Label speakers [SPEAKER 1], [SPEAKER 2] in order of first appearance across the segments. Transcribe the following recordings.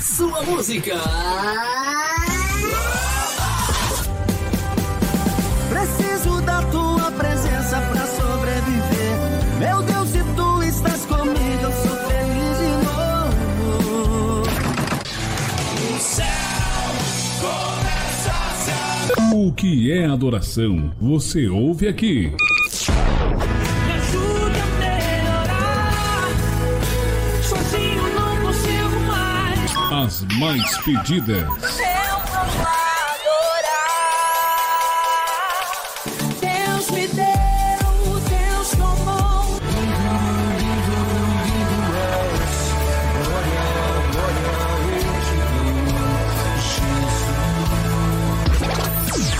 [SPEAKER 1] sua música.
[SPEAKER 2] Preciso da tua presença pra sobreviver. Meu Deus, se tu estás comigo, eu sou feliz de novo.
[SPEAKER 1] O céu começa a se
[SPEAKER 3] O que é adoração? Você ouve aqui.
[SPEAKER 2] Mais
[SPEAKER 3] pedidas.
[SPEAKER 2] Eu vou adorar. Deus me deu, Deus tomou.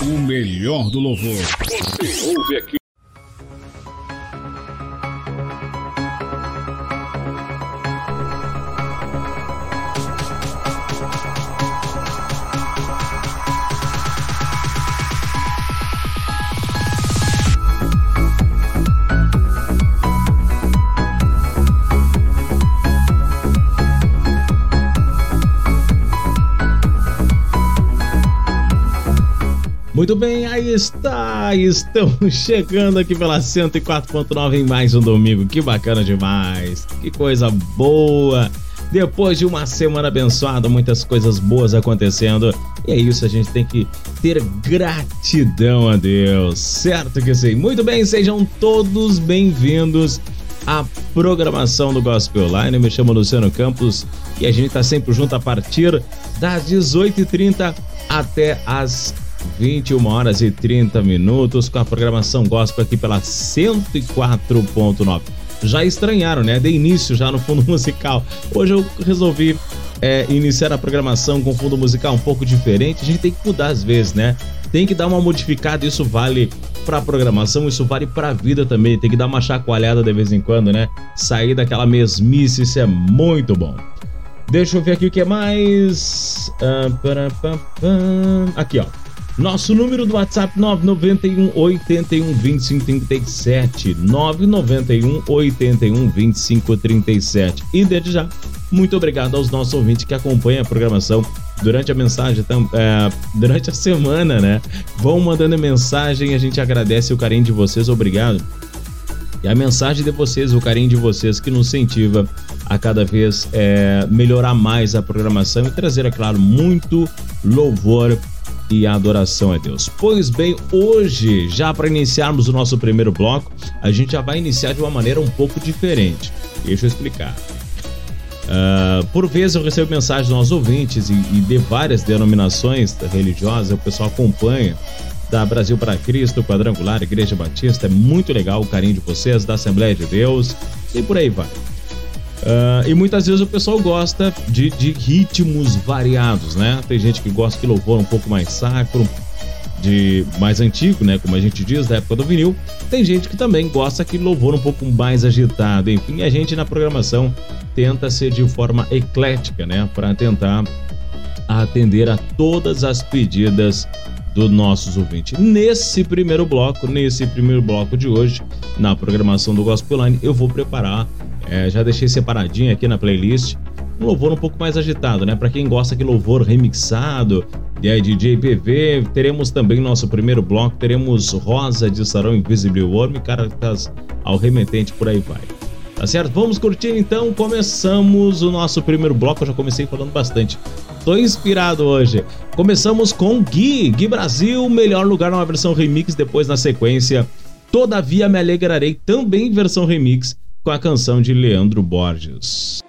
[SPEAKER 3] O melhor do louvor. Você ouve aqui.
[SPEAKER 4] Muito bem, aí está. Estamos chegando aqui pela 104.9 em mais um domingo. Que bacana demais. Que coisa boa. Depois de uma semana abençoada, muitas coisas boas acontecendo. E é isso, a gente tem que ter gratidão a Deus. Certo que sim. Muito bem, sejam todos bem-vindos à programação do Gospel Line. Eu me chamo Luciano Campos e a gente está sempre junto a partir das 18h30 até as 21 horas e 30 minutos com a programação gospel aqui pela 104.9. Já estranharam, né? De início já no fundo musical. Hoje eu resolvi é, iniciar a programação com fundo musical um pouco diferente. A gente tem que mudar às vezes, né? Tem que dar uma modificada. Isso vale para programação, isso vale para a vida também. Tem que dar uma chacoalhada de vez em quando, né? Sair daquela mesmice, isso é muito bom. Deixa eu ver aqui o que é mais. Aqui, ó. Nosso número do WhatsApp 991 81 25 37 991 81 25 37 e desde já muito obrigado aos nossos ouvintes que acompanham a programação durante a mensagem é, durante a semana, né? Vão mandando mensagem, a gente agradece o carinho de vocês, obrigado. E a mensagem de vocês, o carinho de vocês que nos incentiva a cada vez é, melhorar mais a programação e trazer, é claro, muito louvor e adoração a Deus. Pois bem, hoje, já para iniciarmos o nosso primeiro bloco, a gente já vai iniciar de uma maneira um pouco diferente. Deixa eu explicar. Uh, por vezes eu recebo mensagens dos nossos ouvintes e, e de várias denominações religiosas, o pessoal acompanha da Brasil para Cristo, Quadrangular, Igreja Batista, é muito legal o carinho de vocês, da Assembleia de Deus e por aí vai. Uh, e muitas vezes o pessoal gosta de, de, ritmos variados, né? Tem gente que gosta de louvor um pouco mais sacro, de mais antigo, né? Como a gente diz, da época do vinil. Tem gente que também gosta que louvor um pouco mais agitado. Enfim, a gente na programação tenta ser de forma eclética, né? Para tentar atender a todas as pedidas dos nossos ouvintes. Nesse primeiro bloco, nesse primeiro bloco de hoje, na programação do Gospel Line, eu vou preparar é, já deixei separadinho aqui na playlist. Um louvor um pouco mais agitado, né? Para quem gosta de louvor remixado, e aí DJ PV, teremos também nosso primeiro bloco, teremos Rosa de Sarão Invisible Worm, Caracas ao Remetente, por aí vai. Tá certo? Vamos curtir então, começamos o nosso primeiro bloco, eu já comecei falando bastante. Tô inspirado hoje. Começamos com Gui, Gui Brasil, melhor lugar numa versão remix, depois na sequência, Todavia Me Alegrarei, também versão remix, com a canção de Leandro Borges.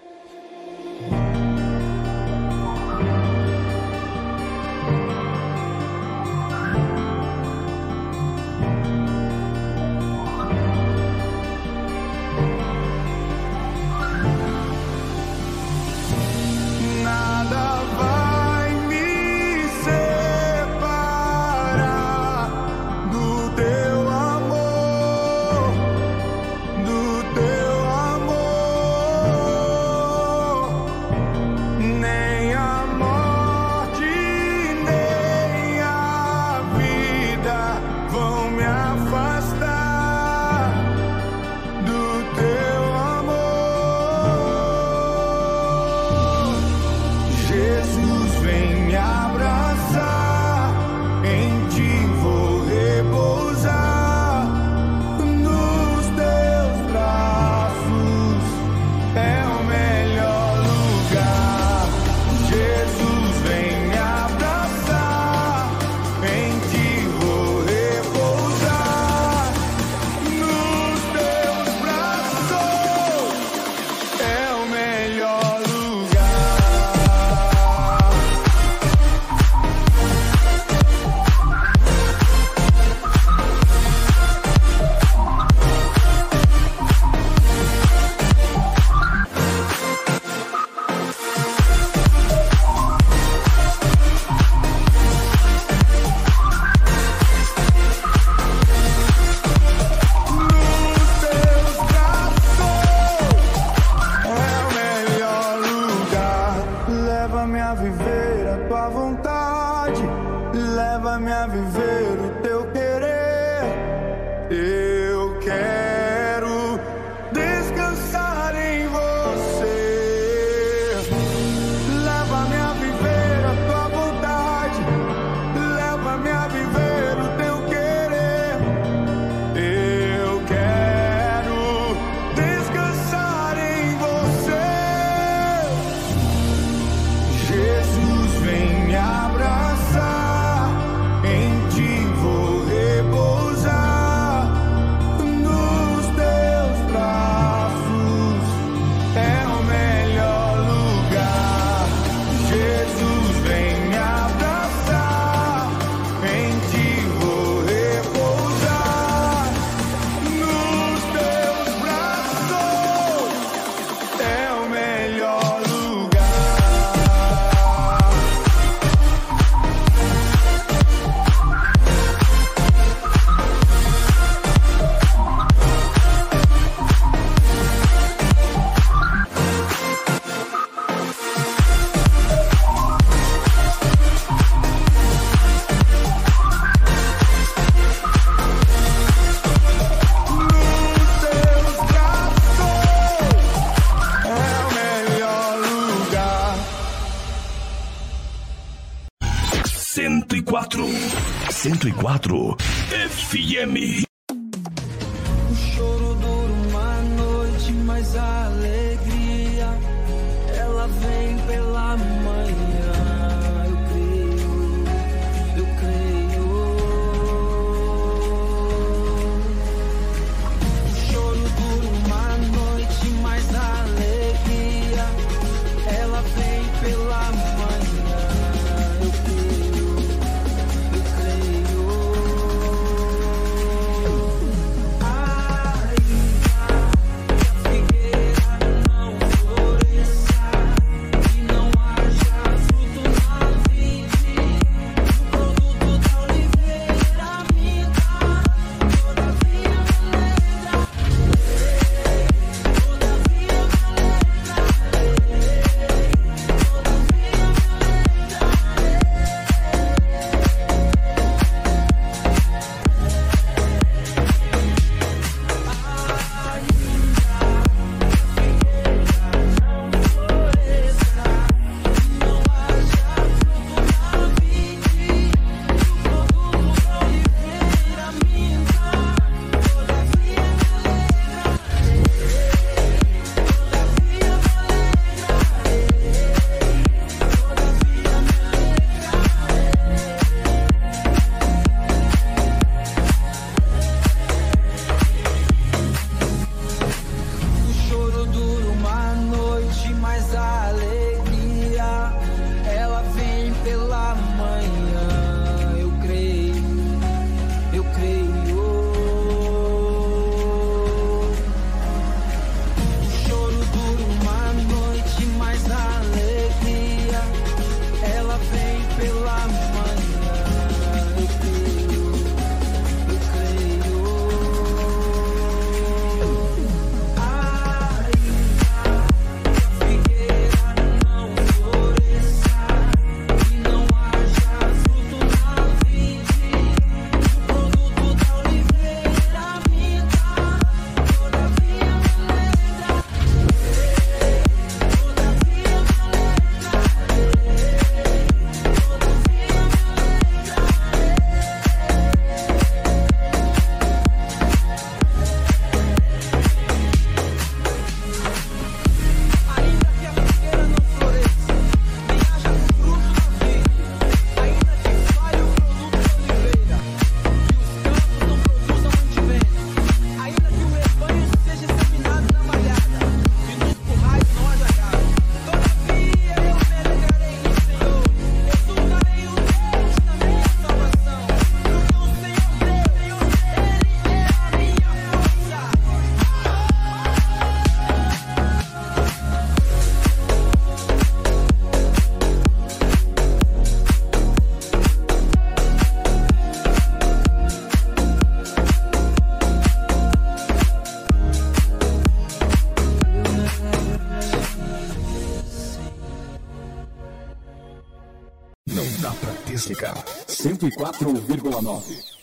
[SPEAKER 1] 104,9.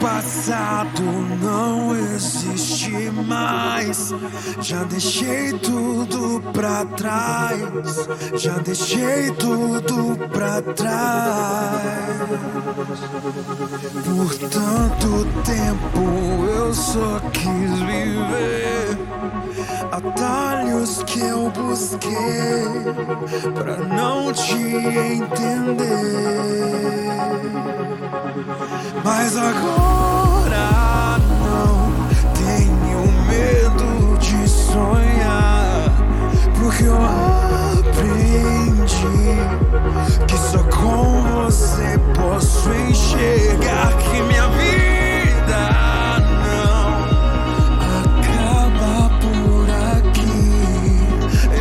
[SPEAKER 5] passado não existe mais. Já deixei tudo trás. Já deixei tudo pra trás. Por tanto tempo eu só quis viver. Atalhos que eu busquei pra não te entender. Mas agora não tenho medo de sonhar. Porque eu aprendi que só com você posso enxergar que minha vida. não acaba por aqui.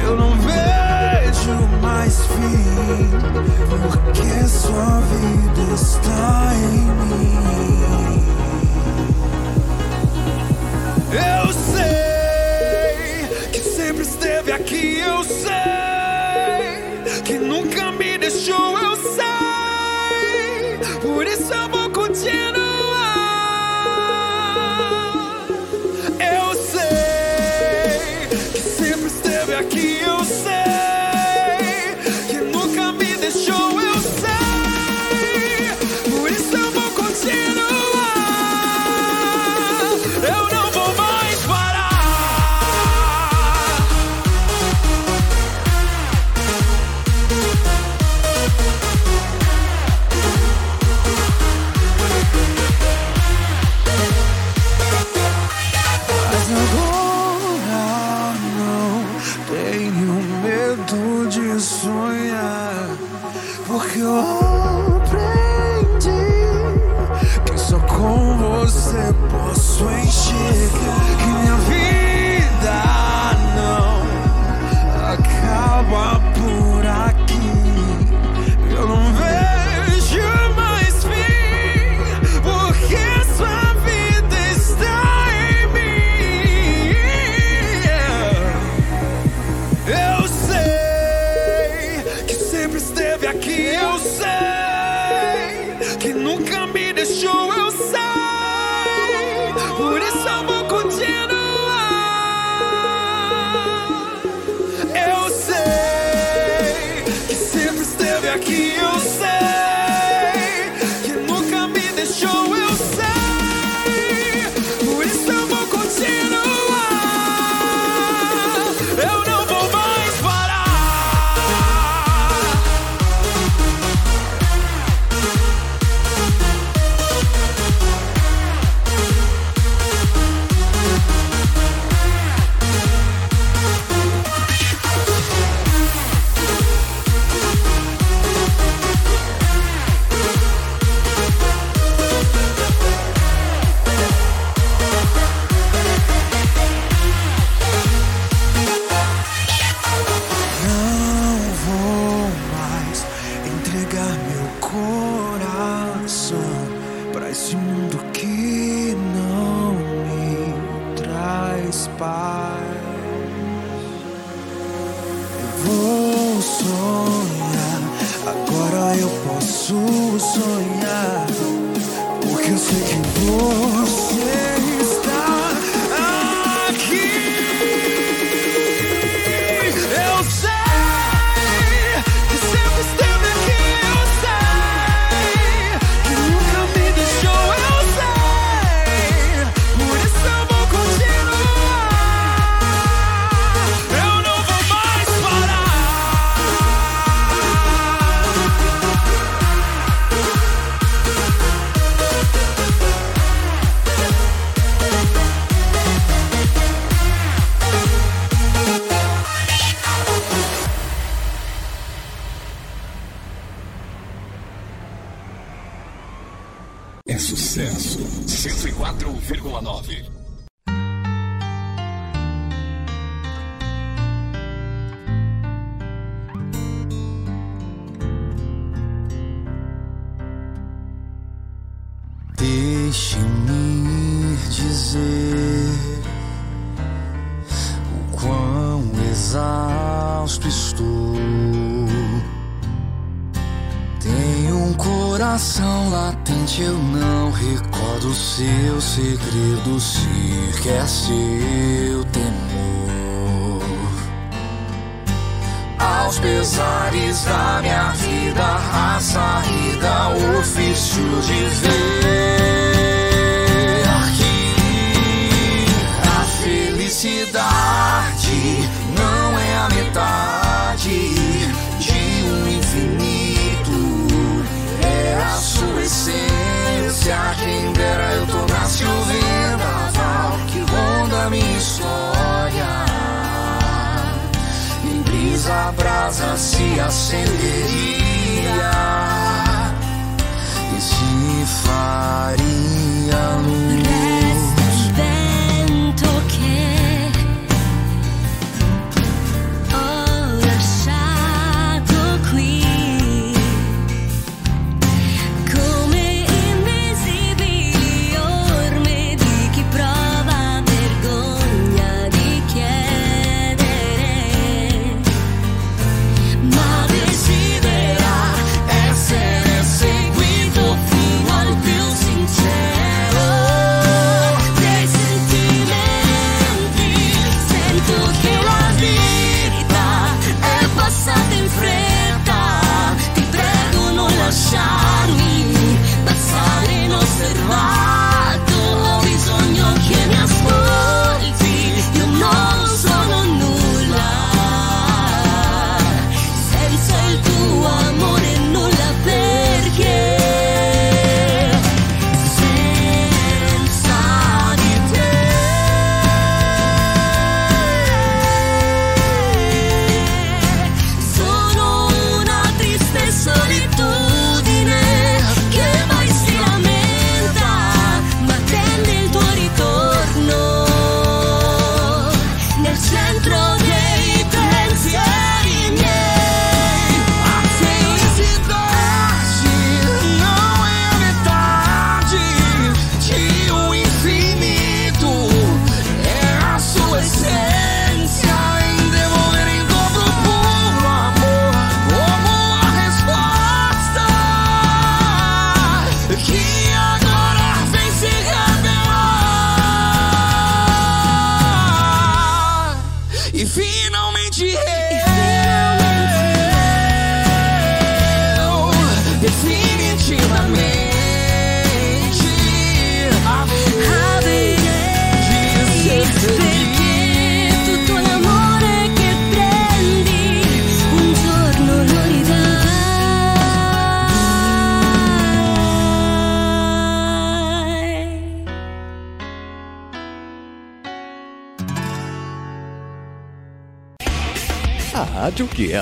[SPEAKER 5] Eu não vejo mais fim, porque sua vida está em mim. Eu sei esteve aqui, eu sei que nunca me deixou, eu sei. Por isso eu vou.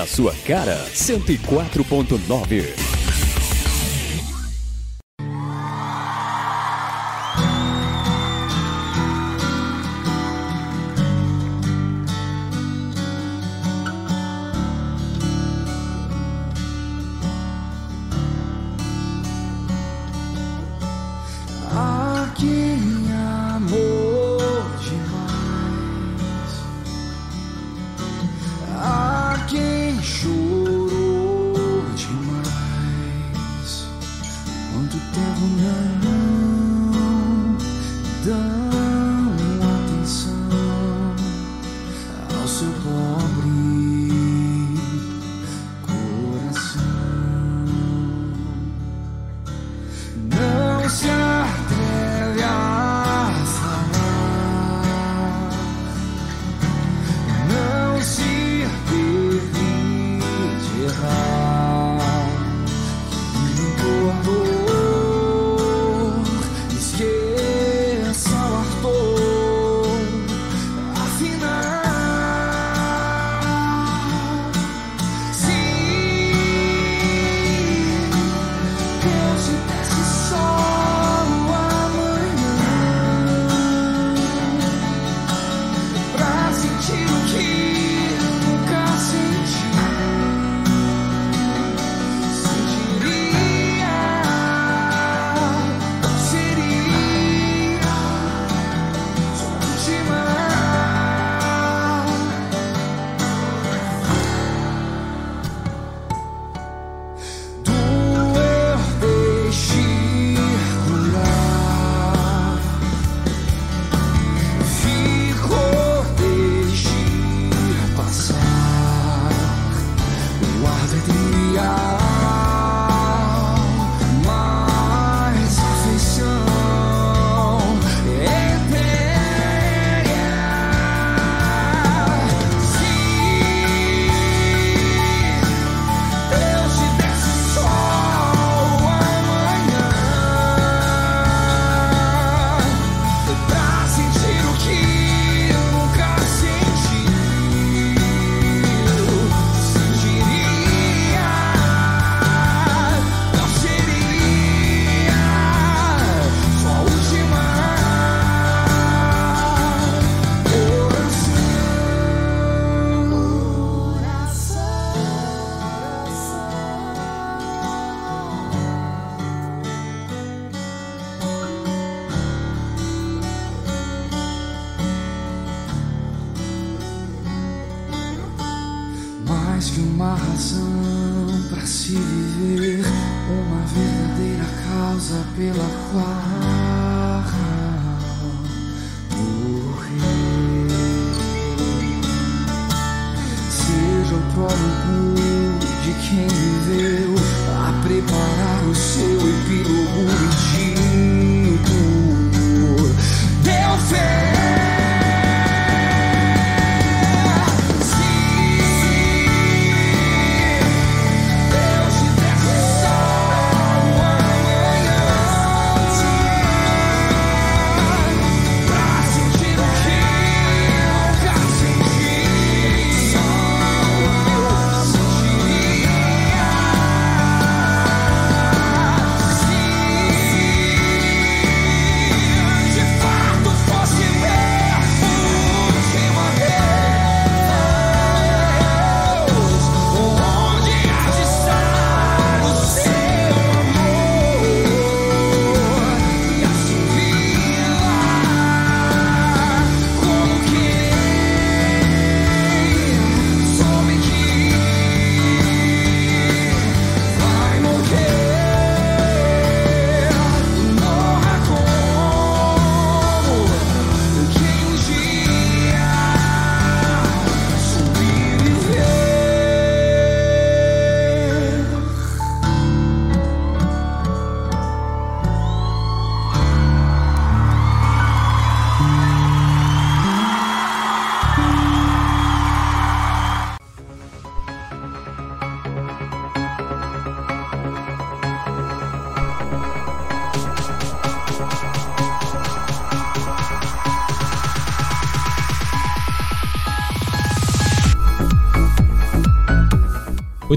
[SPEAKER 6] Rádio que é a sua cara, 104.9.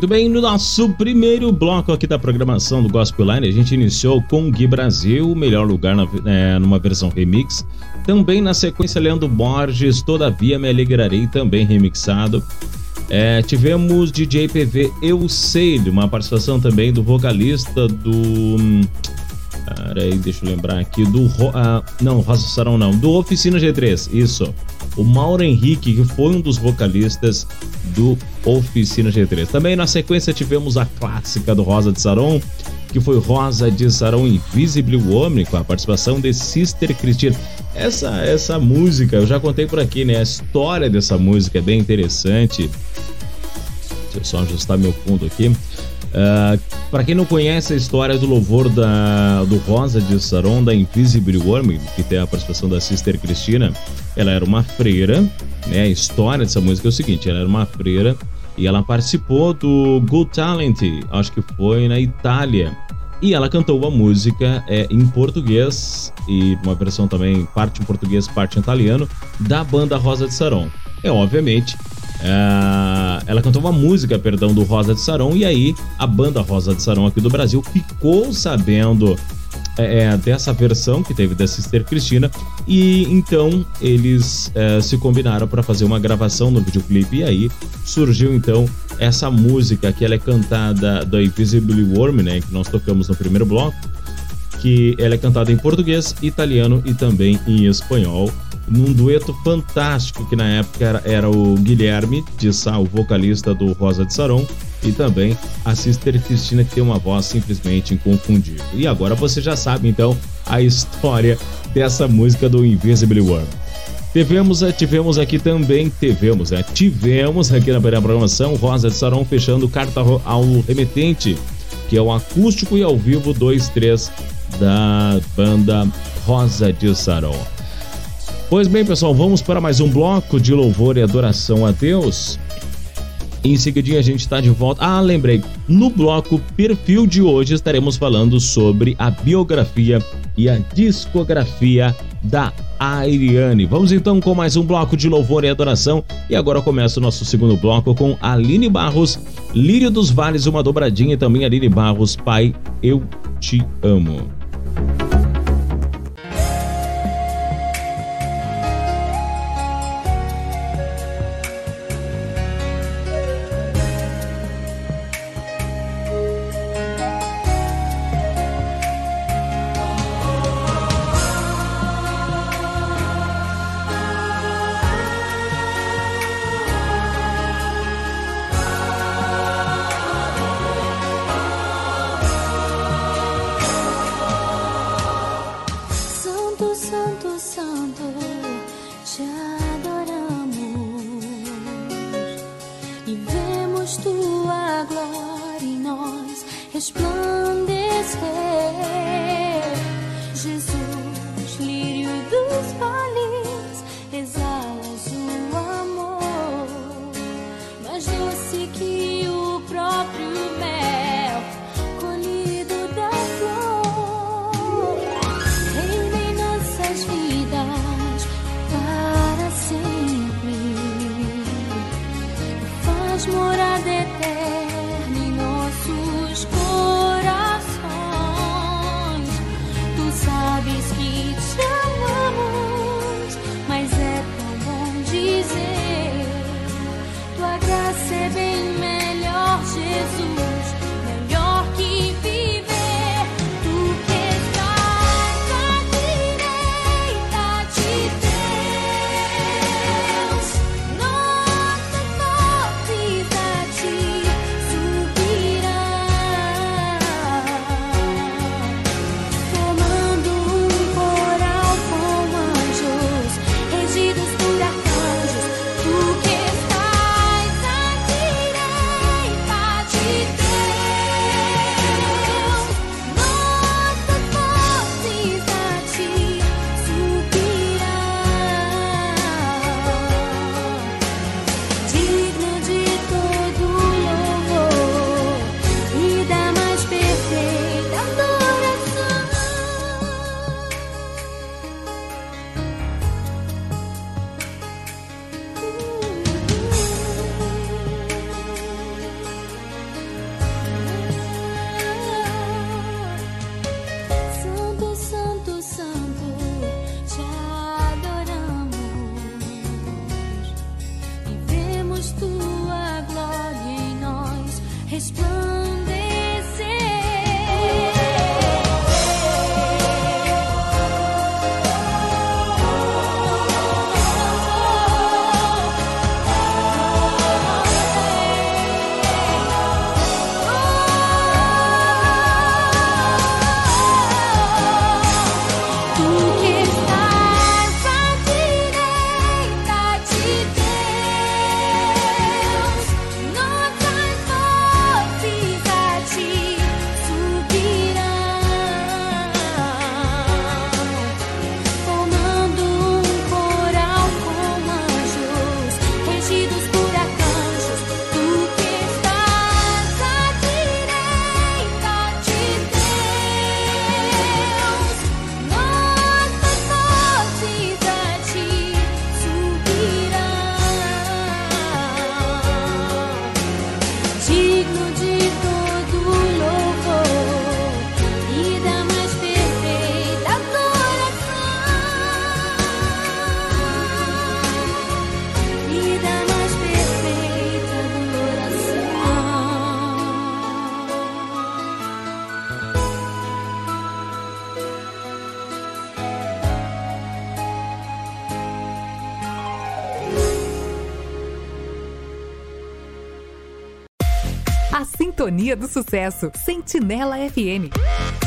[SPEAKER 4] Muito bem, no nosso primeiro bloco aqui da programação do Gospel Line, a gente iniciou com Gui Brasil, o melhor lugar na- é, numa versão remix. Também na sequência, Leandro Borges, Todavia Me Alegrarei, também remixado. É, tivemos DJ PV Eu Sei, uma participação também do vocalista do. hum, Peraí, deixa eu lembrar aqui. Do. Ah, não, Rosa Sarão não. Do Oficina G3, isso. O Mauro Henrique, que foi um dos vocalistas do Oficina G3. Também na sequência tivemos a clássica do Rosa de Saron, que foi Rosa de Saron Invisible Woman, com a participação de Sister Cristina. Essa, essa música, eu já contei por aqui, né? A história dessa música é bem interessante. Deixa eu só ajustar meu fundo aqui. para quem não conhece a história do louvor da, do Rosa de Saron, da Invisible Woman, que tem a participação da Sister Cristina, ela era uma freira, né? A história dessa música é o seguinte: ela era uma freira e ela participou do Good Talent, acho que foi na Itália. E ela cantou uma música é, em português e uma versão também, parte em português, parte em italiano, da banda Rosa de Saron. É obviamente ah, ela cantou uma música, perdão, do Rosa de Saron, e aí a banda Rosa de Saron aqui do Brasil ficou sabendo é, é, dessa versão que teve da Sister Cristina, e então eles é, se combinaram para fazer uma gravação no videoclipe, e aí surgiu então essa música que ela é cantada da Invisible Worm, né, que nós tocamos no primeiro bloco, que ela é cantada em português, italiano e também em espanhol, num dueto fantástico que na época era, era o Guilherme de Sá, o vocalista do Rosa de Saron, e também a Sister Cristina, que tem uma voz simplesmente inconfundível. E agora você já sabe então a história dessa música do Invisible Worm. Tivemos, eh, tivemos aqui também, tivemos, né? Tivemos aqui na primeira programação Rosa de Saron fechando carta ao remetente, que é o acústico e ao vivo 2-3 da banda Rosa de Saron. Pois bem, pessoal, vamos para mais um bloco de louvor e adoração a Deus. Em seguidinha a gente está de volta. Ah, lembrei. No bloco perfil de hoje estaremos falando sobre a biografia e a discografia da Ariane. Vamos então com mais um bloco de louvor e adoração. E agora começa o nosso segundo bloco com Aline Barros, Lírio dos Vales, uma dobradinha e também Aline Barros, Pai, eu te amo.
[SPEAKER 7] Sintonia do Sucesso. Sentinela FM.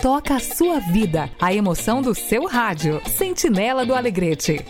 [SPEAKER 8] toca a sua vida, a emoção do seu rádio. Sentinela do Alegrete.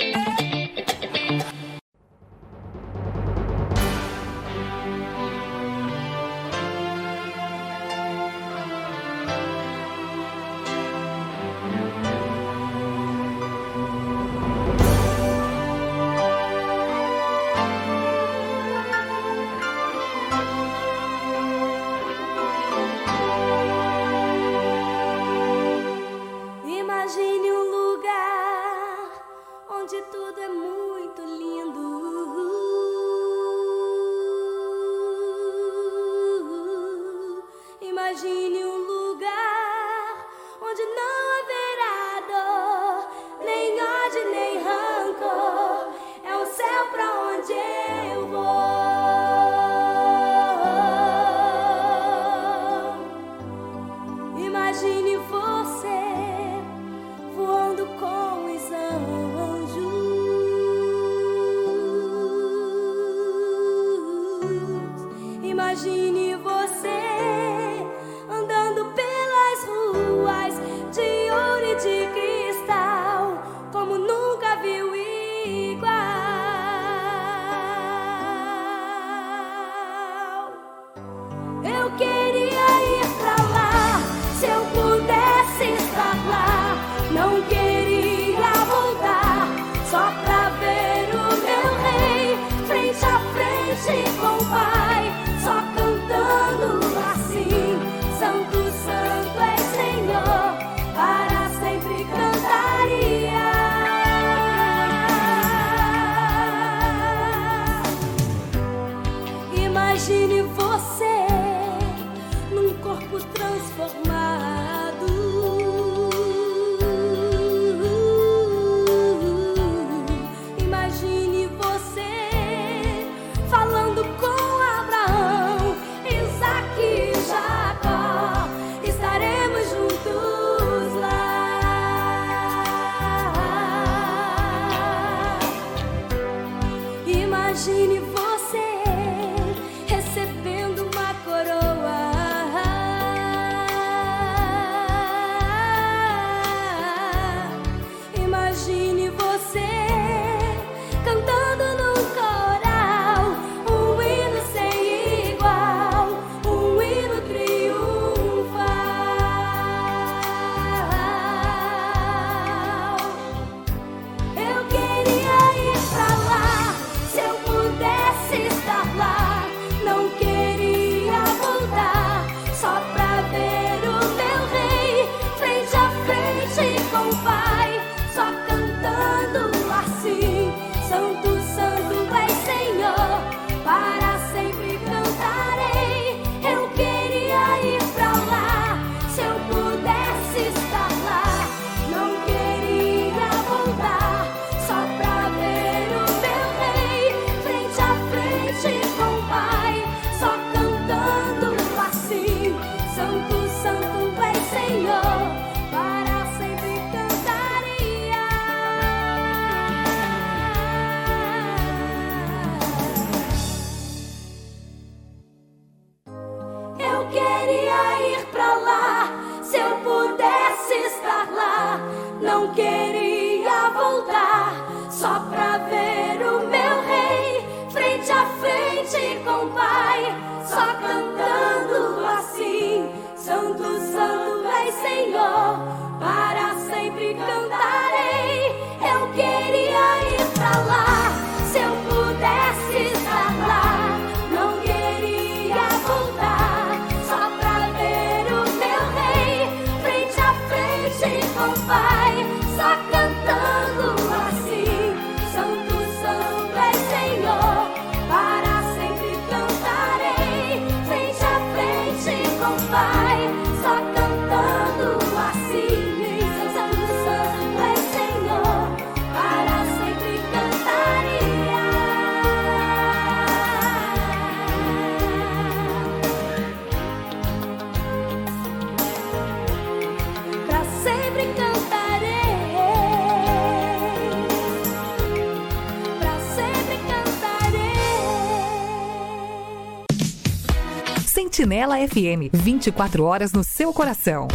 [SPEAKER 8] Sentinela FM, 24 horas no seu coração.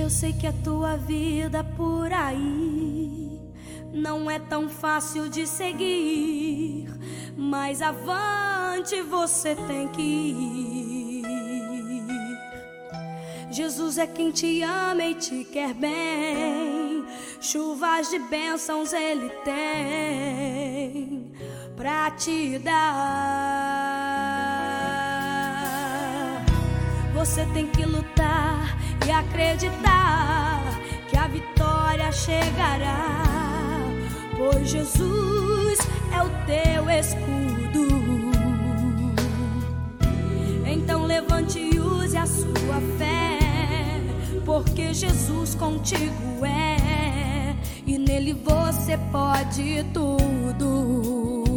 [SPEAKER 8] Eu sei que a tua vida por aí não é tão fácil de seguir mas avante você tem que ir. Jesus é quem te ama e te quer bem. Chuvas de bênçãos ele tem pra te dar. Você tem que lutar e acreditar que a vitória chegará. Pois Jesus é o teu escudo. Então levante e use a sua fé, porque Jesus contigo é, e nele você pode tudo.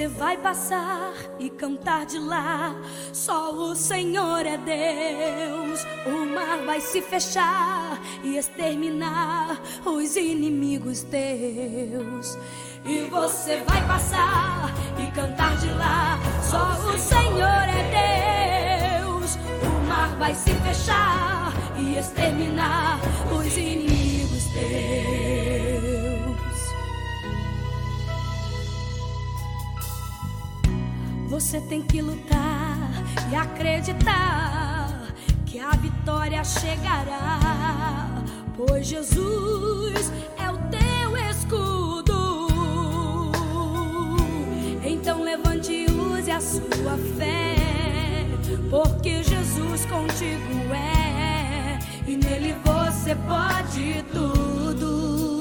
[SPEAKER 8] Você vai passar e cantar de lá. Só o Senhor é Deus. O mar vai se fechar e exterminar os inimigos teus. E você vai passar e cantar de lá. Só o Senhor é Deus. O mar vai se fechar e exterminar os inimigos teus. Você tem que lutar e acreditar que a vitória chegará, pois Jesus é o teu escudo. Então levante e use a sua fé, porque Jesus contigo é, e nele você pode tudo.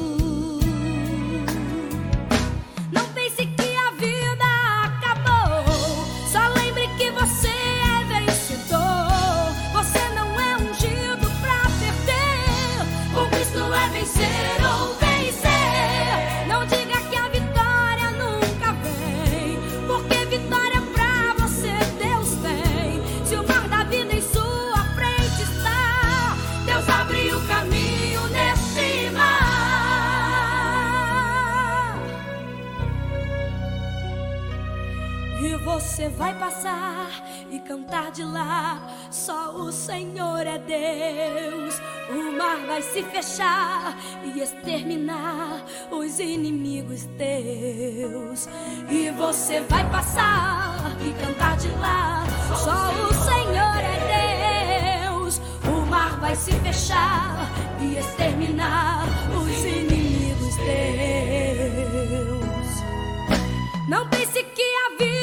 [SPEAKER 8] Você vai passar e cantar de lá. Só o Senhor é Deus. O mar vai se fechar e exterminar os inimigos teus. E você vai passar e cantar de lá. Só o Senhor é Deus. O mar vai se fechar e exterminar os inimigos teus. Não pense que a vida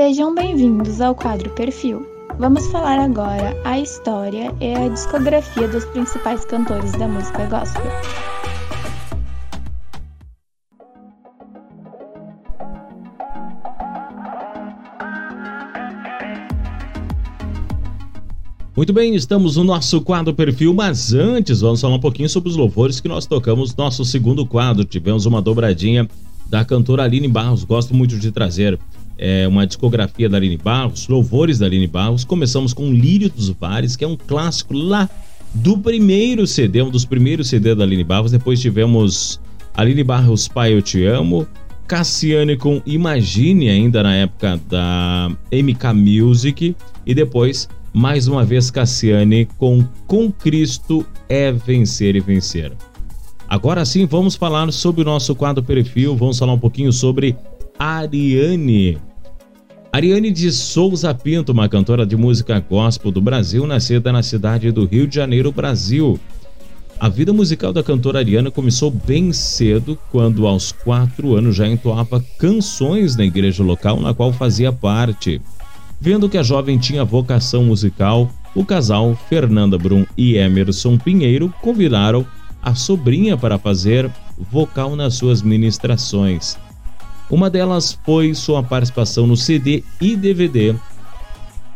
[SPEAKER 9] Sejam bem-vindos ao quadro Perfil. Vamos falar agora a história e a discografia dos principais cantores da música gospel.
[SPEAKER 4] Muito bem, estamos no nosso quadro perfil, mas antes vamos falar um pouquinho sobre os louvores que nós tocamos no nosso segundo quadro. Tivemos uma dobradinha da cantora Aline Barros. Gosto muito de trazer é, uma discografia da Aline Barros, louvores da Aline Barros. Começamos com Lírio dos Vares, que é um clássico lá do primeiro CD, um dos primeiros CD da Aline Barros. Depois tivemos Aline Barros, Pai Eu Te Amo. Cassiane com Imagine, ainda na época da MK Music. E depois mais uma vez Cassiane com Com Cristo é vencer e vencer. Agora sim, vamos falar sobre o nosso quadro perfil, vamos falar um pouquinho sobre Ariane. Ariane de Souza Pinto, uma cantora de música gospel do Brasil, nascida na cidade do Rio de Janeiro, Brasil. A vida musical da cantora Ariane começou bem cedo, quando aos quatro anos já entoava canções na igreja local na qual fazia parte. Vendo que a jovem tinha vocação musical, o casal Fernanda Brum e Emerson Pinheiro convidaram a sobrinha para fazer vocal nas suas ministrações. Uma delas foi sua participação no CD e DVD,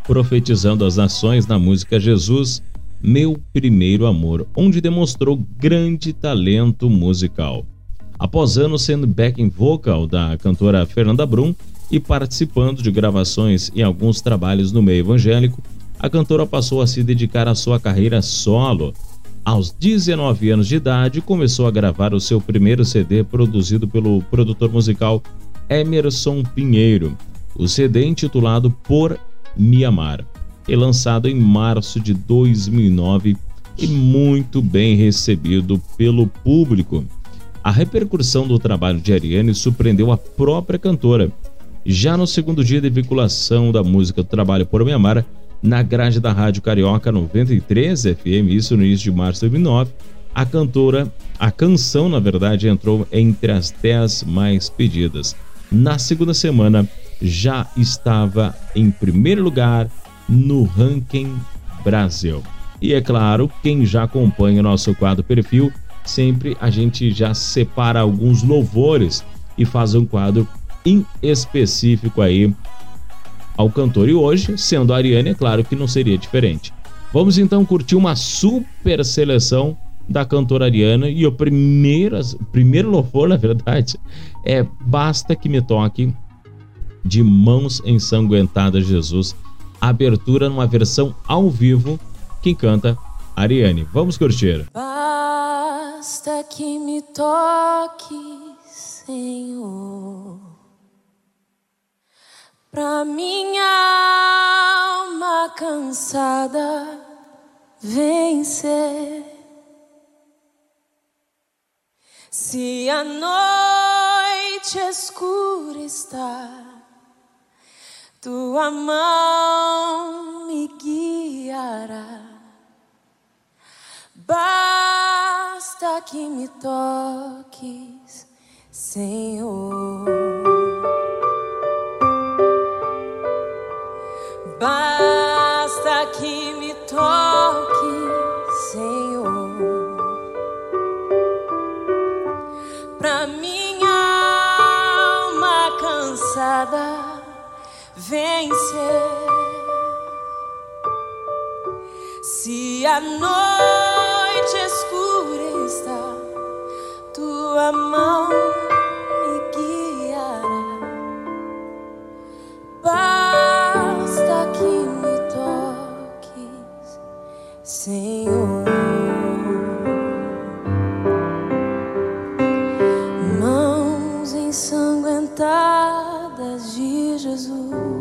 [SPEAKER 4] profetizando as nações na música Jesus, Meu Primeiro Amor, onde demonstrou grande talento musical. Após anos sendo backing vocal da cantora Fernanda Brum e participando de gravações em alguns trabalhos no meio evangélico, a cantora passou a se dedicar à sua carreira solo. Aos 19 anos de idade, começou a gravar o seu primeiro CD produzido pelo produtor musical Emerson Pinheiro. O CD intitulado Por Me Amar é lançado em março de 2009 e muito bem recebido pelo público. A repercussão do trabalho de Ariane surpreendeu a própria cantora. Já no segundo dia de vinculação da música do trabalho Por Me Amar, na grade da Rádio Carioca 93 FM, isso no início de março de 2009, a cantora, a canção, na verdade, entrou entre as 10 mais pedidas na segunda semana já estava em primeiro lugar no ranking Brasil. E é claro, quem já acompanha o nosso quadro perfil, sempre a gente já separa alguns louvores e faz um quadro em específico aí ao cantor. E hoje, sendo a Ariane, é claro que não seria diferente. Vamos então curtir uma super seleção da cantora Ariana e o primeiro, primeiro louvor, na verdade, é Basta que me toque de Mãos Ensanguentadas Jesus, abertura numa versão ao vivo, quem canta Ariane. Vamos curtir.
[SPEAKER 10] Basta que me toque, Senhor, pra minha alma cansada vencer Se a noite escura está, tua mão me guiará. Basta que me toques, Senhor. Basta que me toques, vencer. Se a noite escura está, tua mão me guiará. Basta que me toques, Senhor. Ensanguentadas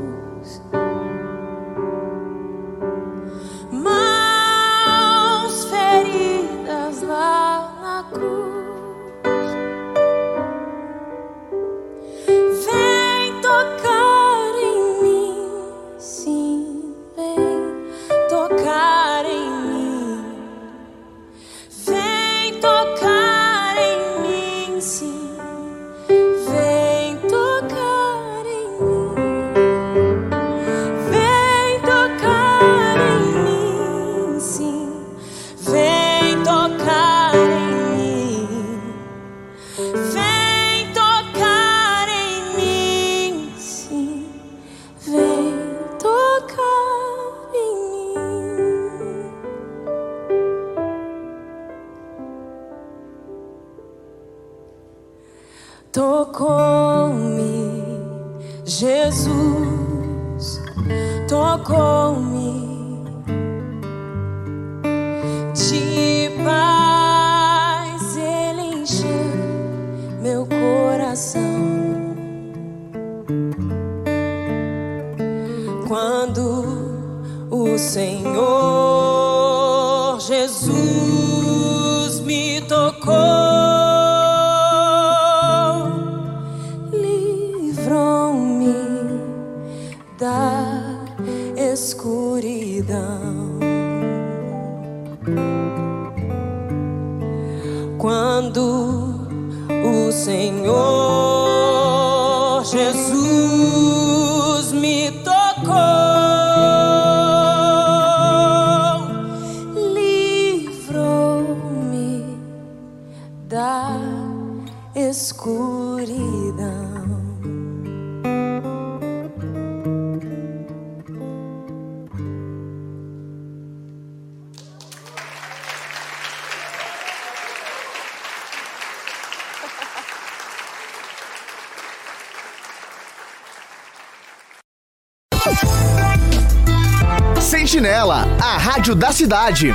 [SPEAKER 11] rádio da cidade.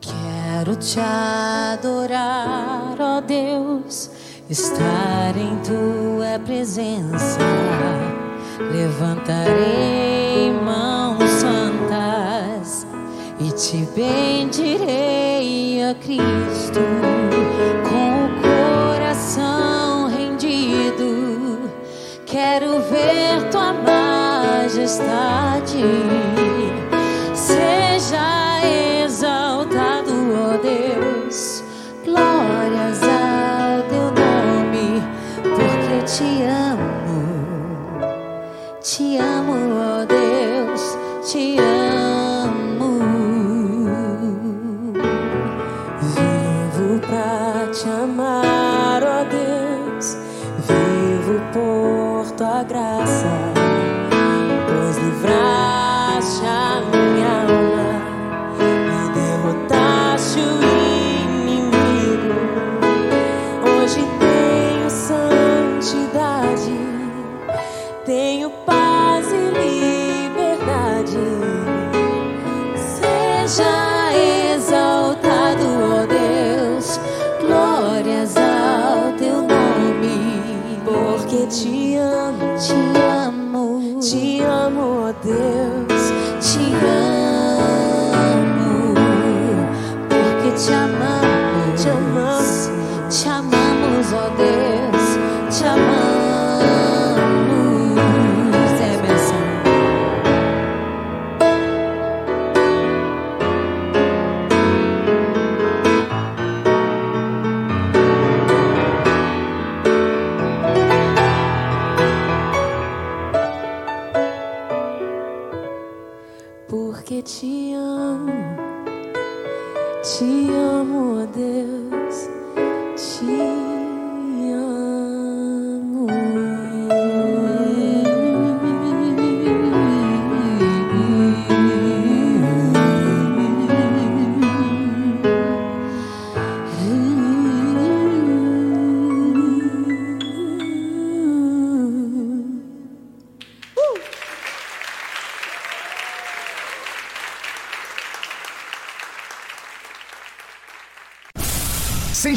[SPEAKER 10] Quero te adorar, ó Deus, estar em tua presença. Levantarei mãos santas e te bendirei, ó Cristo majestade.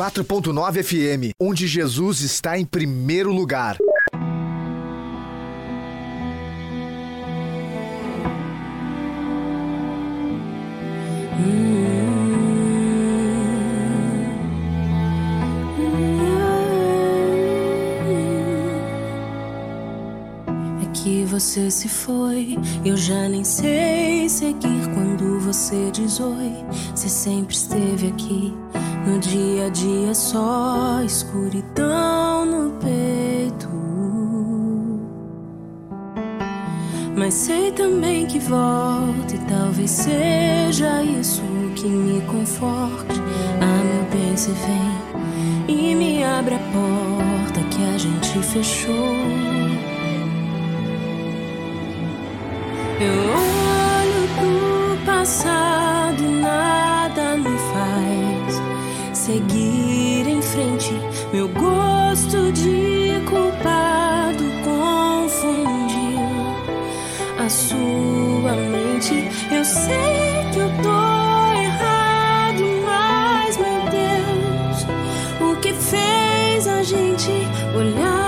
[SPEAKER 11] 104.9 FM, onde Jesus está em primeiro lugar.
[SPEAKER 10] É que você se foi, eu já nem sei seguir quando você diz oi. Você sempre esteve aqui, no dia a dia só escuridão no peito. Mas sei também que volta e talvez seja isso que me conforte. Ah, meu bem, você vem e me abre a porta que a gente fechou. Eu Meu gosto de culpado confundiu a sua mente. Eu sei que eu tô errado, mas meu Deus, o que fez a gente olhar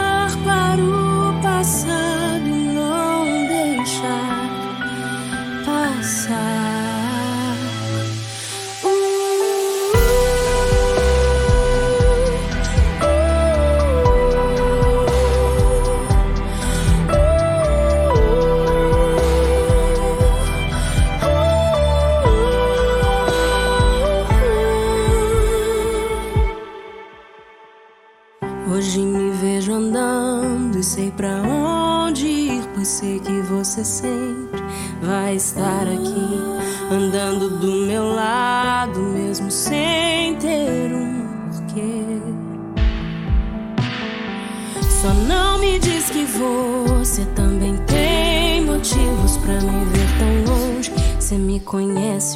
[SPEAKER 10] Você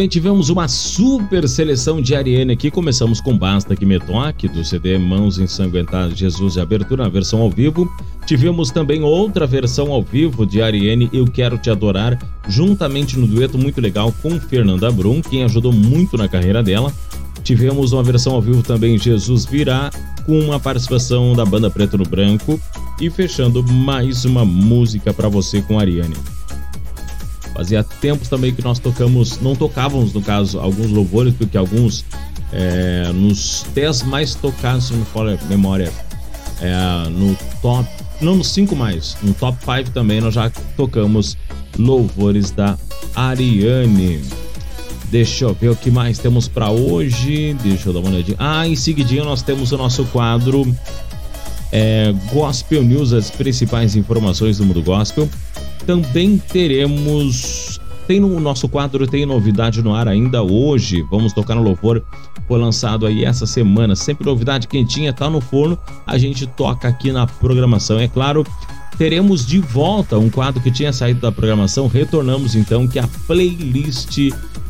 [SPEAKER 10] bem,
[SPEAKER 4] tivemos uma super seleção de Ariane aqui. Começamos com Basta que me toque, do CD Mãos Ensanguentadas Jesus de Abertura, na versão ao vivo. Tivemos também outra versão ao vivo de Ariane, Eu Quero Te Adorar, juntamente no dueto muito legal com Fernanda Brum, quem ajudou muito na carreira dela. Tivemos uma versão ao vivo também Jesus Virá, com uma participação da banda Preto no Branco. E fechando mais uma música para você com Ariane. Fazia tempos também que nós tocamos, não tocávamos no caso, alguns louvores, porque alguns é, nos 10 mais tocados, se não me a memória, é, no top, não nos 5 mais, no top 5 também nós já tocamos louvores da Ariane. Deixa eu ver o que mais temos para hoje. Deixa eu dar uma olhadinha. Ah, em seguidinho nós temos o nosso quadro é, Gospel News, as principais informações do mundo gospel. Também teremos. Tem no nosso quadro, tem novidade no ar ainda hoje. Vamos tocar no louvor. Foi lançado aí essa semana. Sempre novidade quentinha, tá no forno. A gente toca aqui na programação. É claro,
[SPEAKER 12] teremos de volta um quadro que tinha saído da programação. Retornamos então, que é a playlist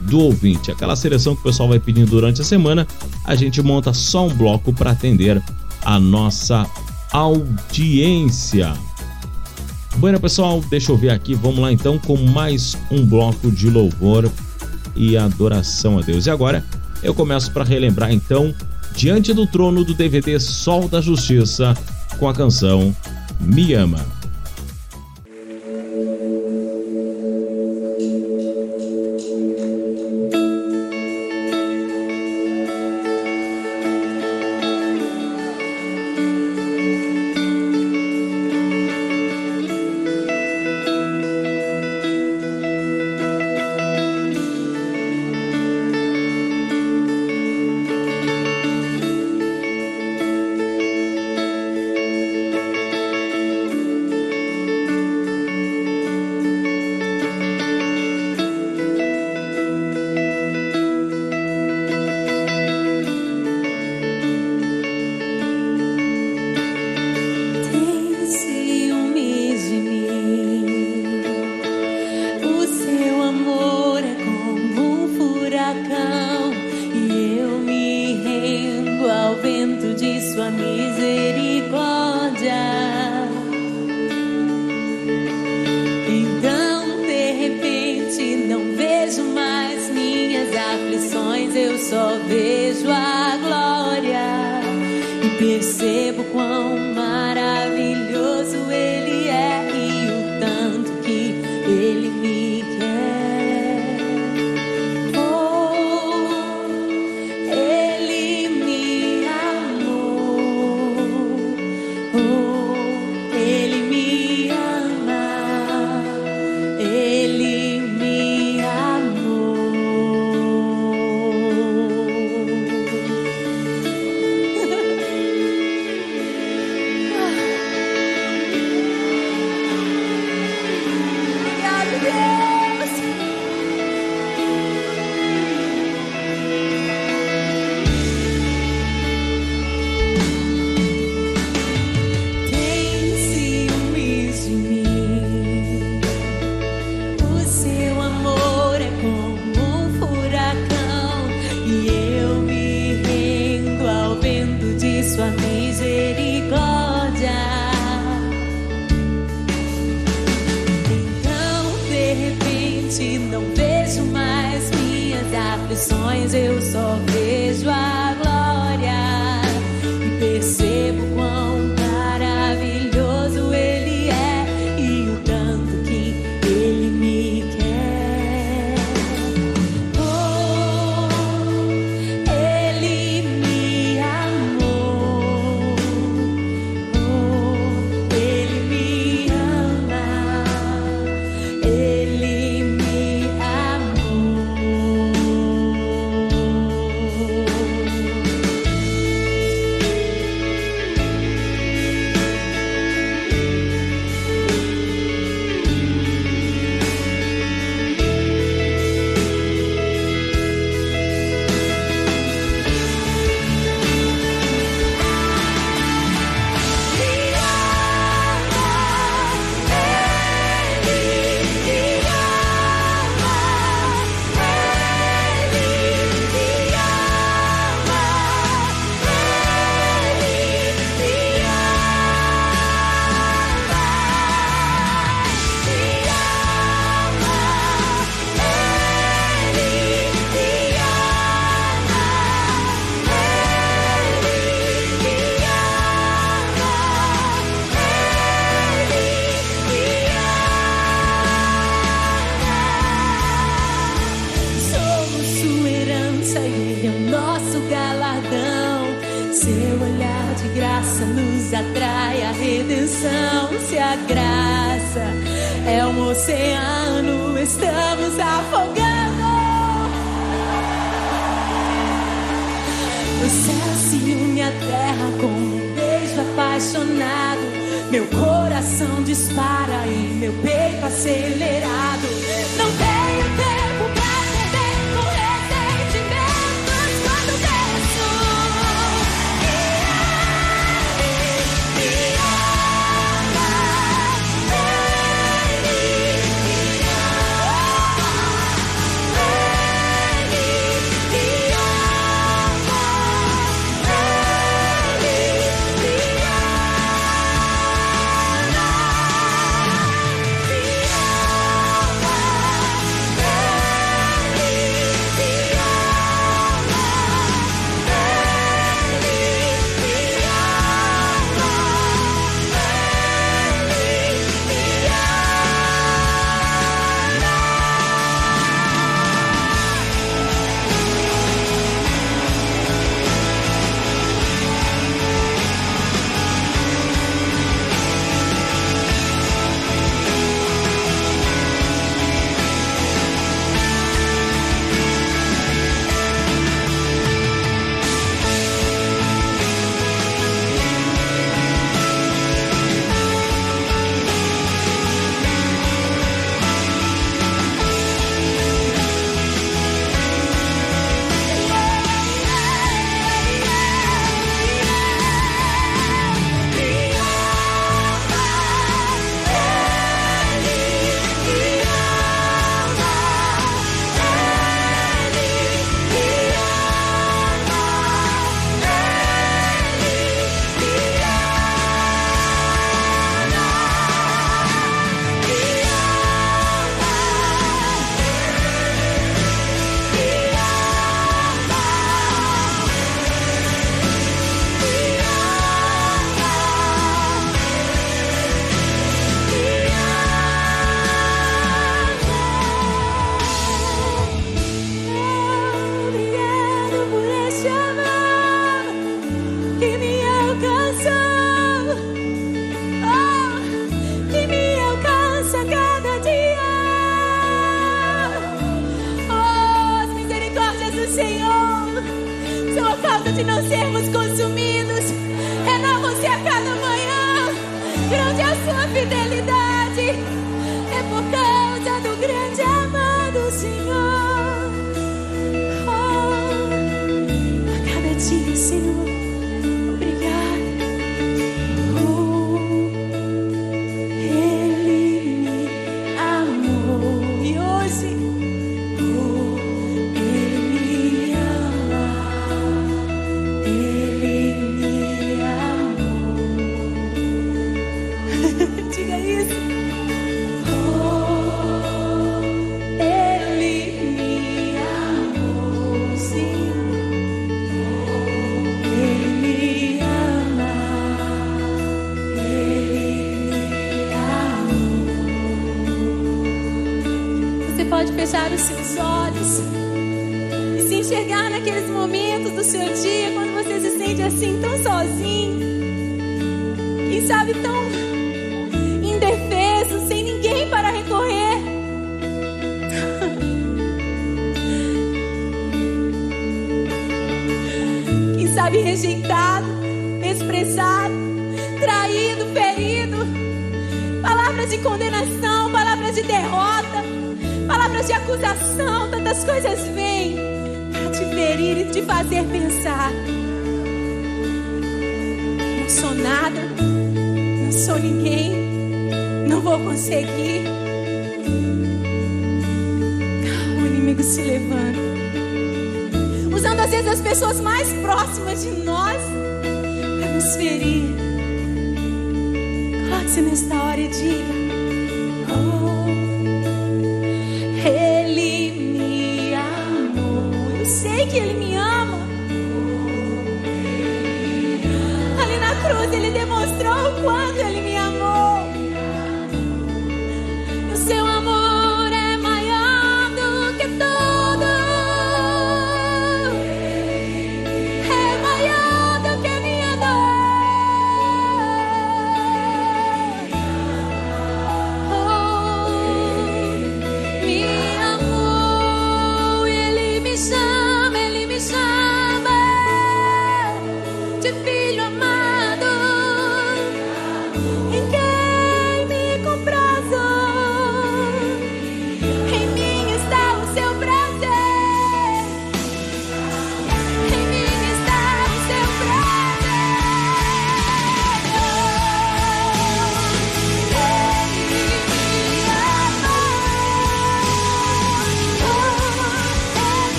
[SPEAKER 12] do ouvinte. Aquela seleção que o pessoal vai pedindo durante a semana, a gente monta só um bloco para atender a nossa audiência. Bueno, pessoal, deixa eu ver aqui. Vamos lá então com mais um bloco de louvor e adoração a Deus. E agora eu começo para relembrar então Diante do Trono do DVD Sol da Justiça com a canção Me Ama.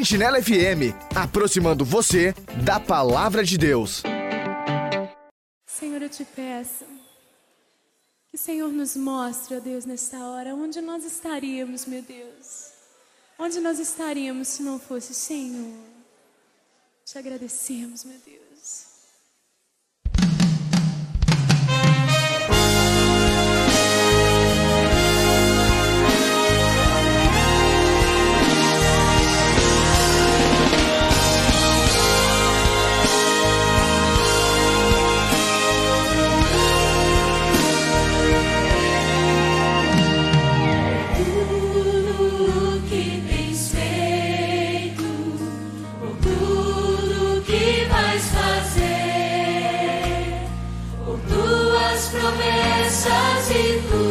[SPEAKER 11] Sentinela FM, aproximando você da palavra de Deus.
[SPEAKER 8] Senhor, eu te peço que o Senhor nos mostre, ó Deus, nesta hora, onde nós estaríamos, meu Deus. Onde nós estaríamos se não fosse o Senhor. Te agradecemos, meu Deus.
[SPEAKER 10] 舍弃
[SPEAKER 11] 不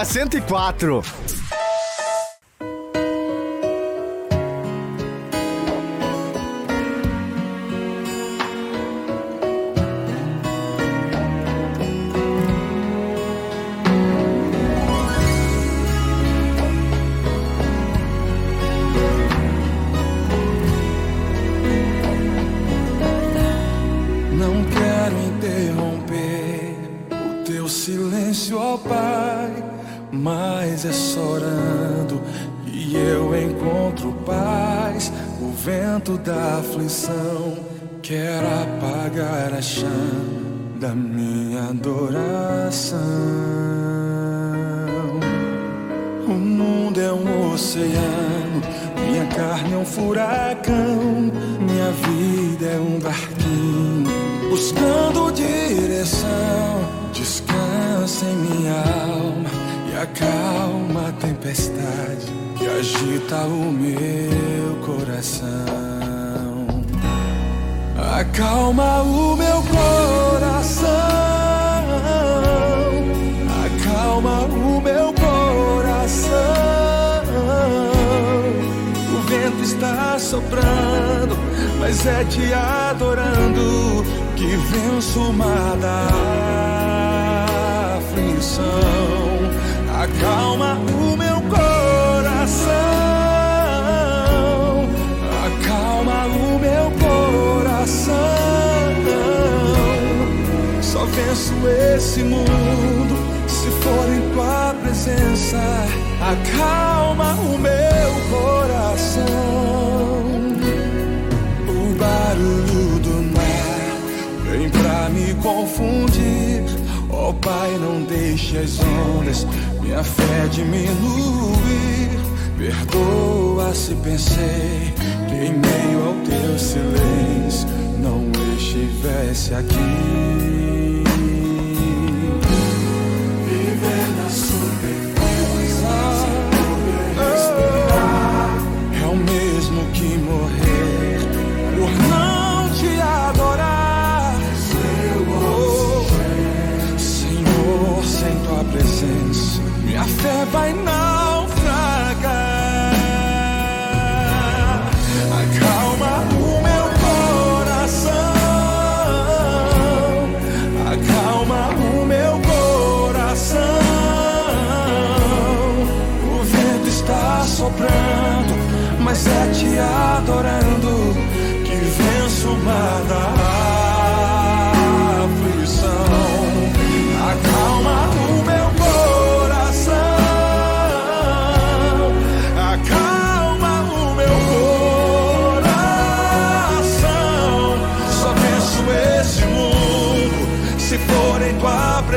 [SPEAKER 11] mais! Toca 104!
[SPEAKER 5] good. Mas é te adorando que venço o mar da aflição. Acalma o meu coração, acalma o meu coração. Só venço esse mundo se for em tua presença. Acalma o meu coração. Confundir. Ó Pai, não deixe as ondas minha fé diminuir. Perdoa se pensei que em meio ao teu silêncio não estivesse aqui.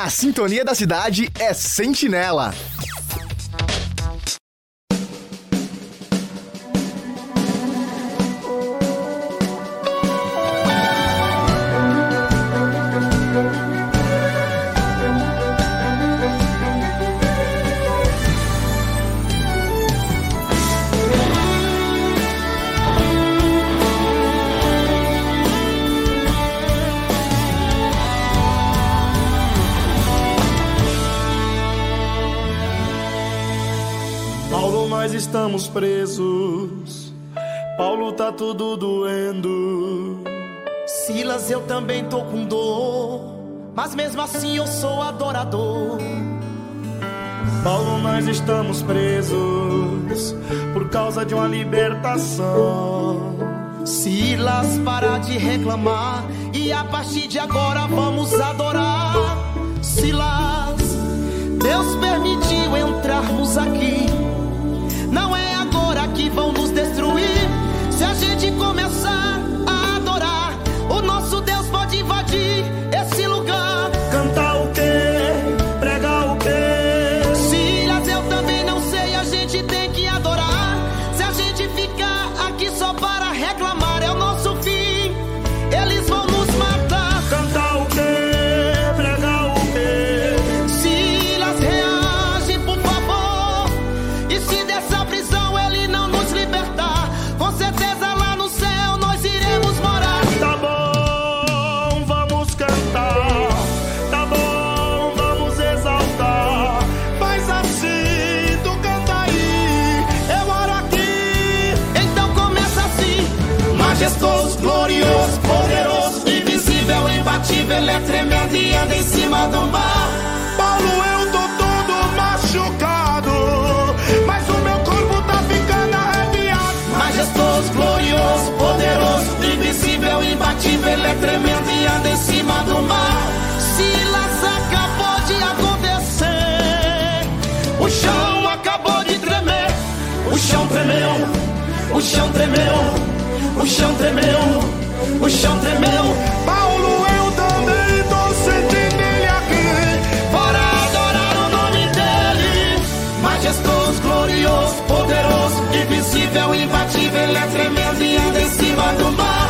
[SPEAKER 11] A sintonia da cidade é Sentinela.
[SPEAKER 13] Tudo doendo.
[SPEAKER 14] Silas, eu também tô com dor.
[SPEAKER 2] mas mesmo assim eu sou adorador. Paulo, nós estamos presos por causa de uma libertação.
[SPEAKER 15] Silas, para de reclamar e a partir de agora vamos adorar. Silas, Deus permitiu entrarmos aqui. Invadir tremendo e anda em cima do mar.
[SPEAKER 2] Paulo, eu tô todo machucado. Mas o meu corpo tá ficando arrepiado.
[SPEAKER 15] Majestoso, glorioso, poderoso, invisível, imbatível, ele é tremendo e anda em cima do mar. Silas acabou de acontecer, o chão acabou de tremer, o chão tremeu, o chão tremeu, o chão tremeu, o chão tremeu.
[SPEAKER 2] Paulo,
[SPEAKER 15] invisível, imbatível, é tremendo e anda em cima do mar.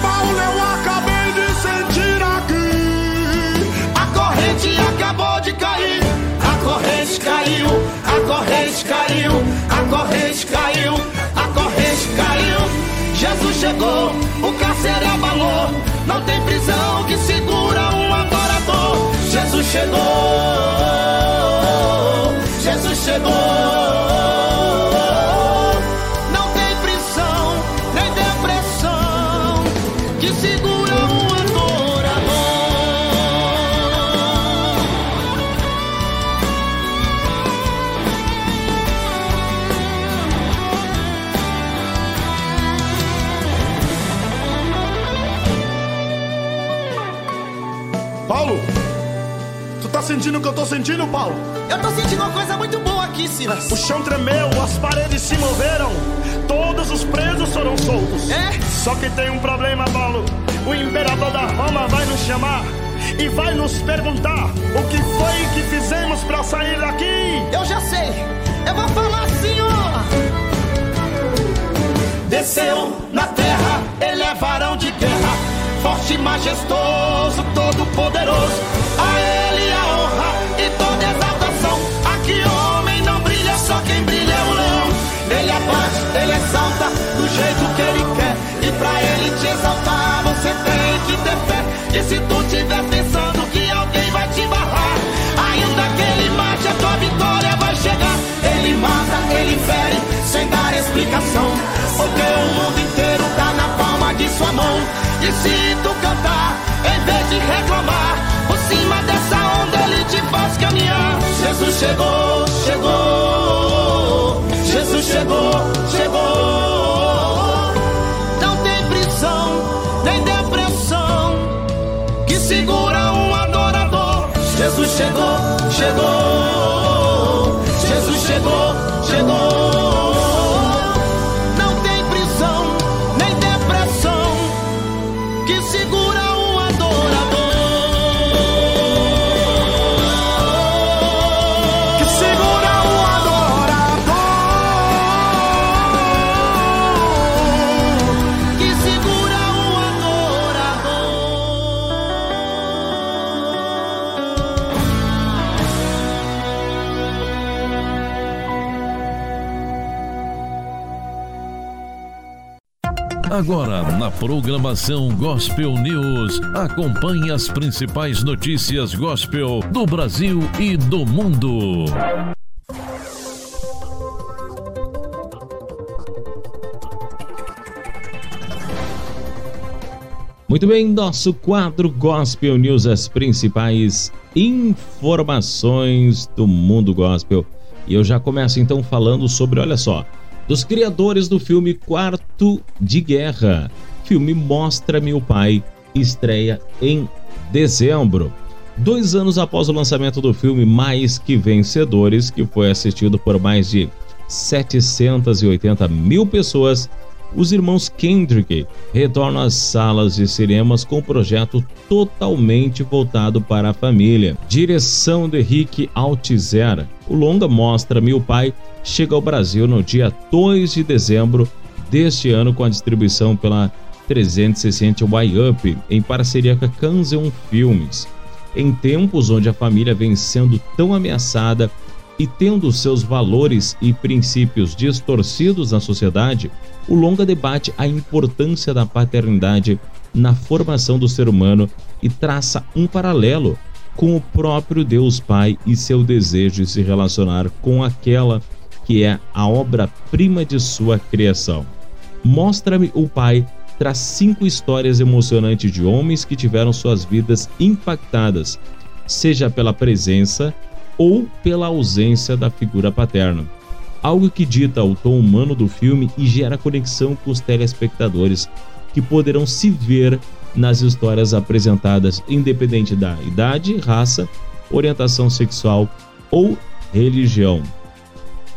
[SPEAKER 2] Paulo, eu acabei de sentir aqui.
[SPEAKER 15] A corrente acabou de cair. A corrente caiu. A corrente caiu. A corrente caiu. A corrente caiu. Jesus chegou. O cárcere abalou. Não tem prisão que segura um adorador. Jesus chegou. Jesus chegou.
[SPEAKER 2] Tô sentindo, Paulo?
[SPEAKER 15] Eu tô sentindo uma coisa muito boa aqui, Silas.
[SPEAKER 2] O chão tremeu, as paredes se moveram, todos os presos foram soltos.
[SPEAKER 15] É?
[SPEAKER 2] Só que tem um problema, Paulo. O imperador da Roma vai nos chamar e vai nos perguntar o que foi que fizemos pra sair daqui.
[SPEAKER 15] Eu já sei. Eu vou falar assim, ó. Desceu na terra, ele é varão de guerra, forte, majestoso, todo poderoso. A ele a você tem que ter fé. E se tu tiver pensando que alguém vai te barrar, ainda que ele mate, a tua vitória vai chegar. Ele mata, ele fere, sem dar explicação. Porque o mundo inteiro tá na palma de sua mão. E se tu cantar, em vez de reclamar, por cima dessa onda ele te faz caminhar. Jesus chegou, chegou. Jesus chegou, chegou. Chegou, chegou. Jesus chegou.
[SPEAKER 14] Agora, na programação Gospel News, acompanhe as principais notícias gospel do Brasil e do mundo.
[SPEAKER 4] Muito bem, nosso quadro Gospel News, as principais informações do mundo gospel. E eu já começo então falando sobre, olha só, dos criadores do filme Quarto de Guerra. Filme Mostra-me o Pai, estreia em dezembro. Dois anos após o lançamento do filme Mais Que Vencedores, que foi assistido por mais de 780 mil pessoas, os irmãos Kendrick retornam às salas de cinemas com um projeto totalmente voltado para a família. Direção de Rick Altizer. O longa mostra Meu Pai chega ao Brasil no dia 2 de dezembro deste ano com a distribuição pela 360 Y-Up em parceria com a Canzeon Filmes. Em tempos onde a família vem sendo tão ameaçada e tendo seus valores e princípios distorcidos na sociedade, o longa debate a importância da paternidade na formação do ser humano e traça um paralelo com o próprio Deus Pai e seu desejo de se relacionar com aquela que é a obra-prima de sua criação. Mostra-me o Pai traz cinco histórias emocionantes de homens que tiveram suas vidas impactadas, seja pela presença ou pela ausência da figura paterna algo que dita o tom humano do filme e gera conexão com os telespectadores que poderão se ver nas histórias apresentadas, independente da idade, raça, orientação sexual ou religião.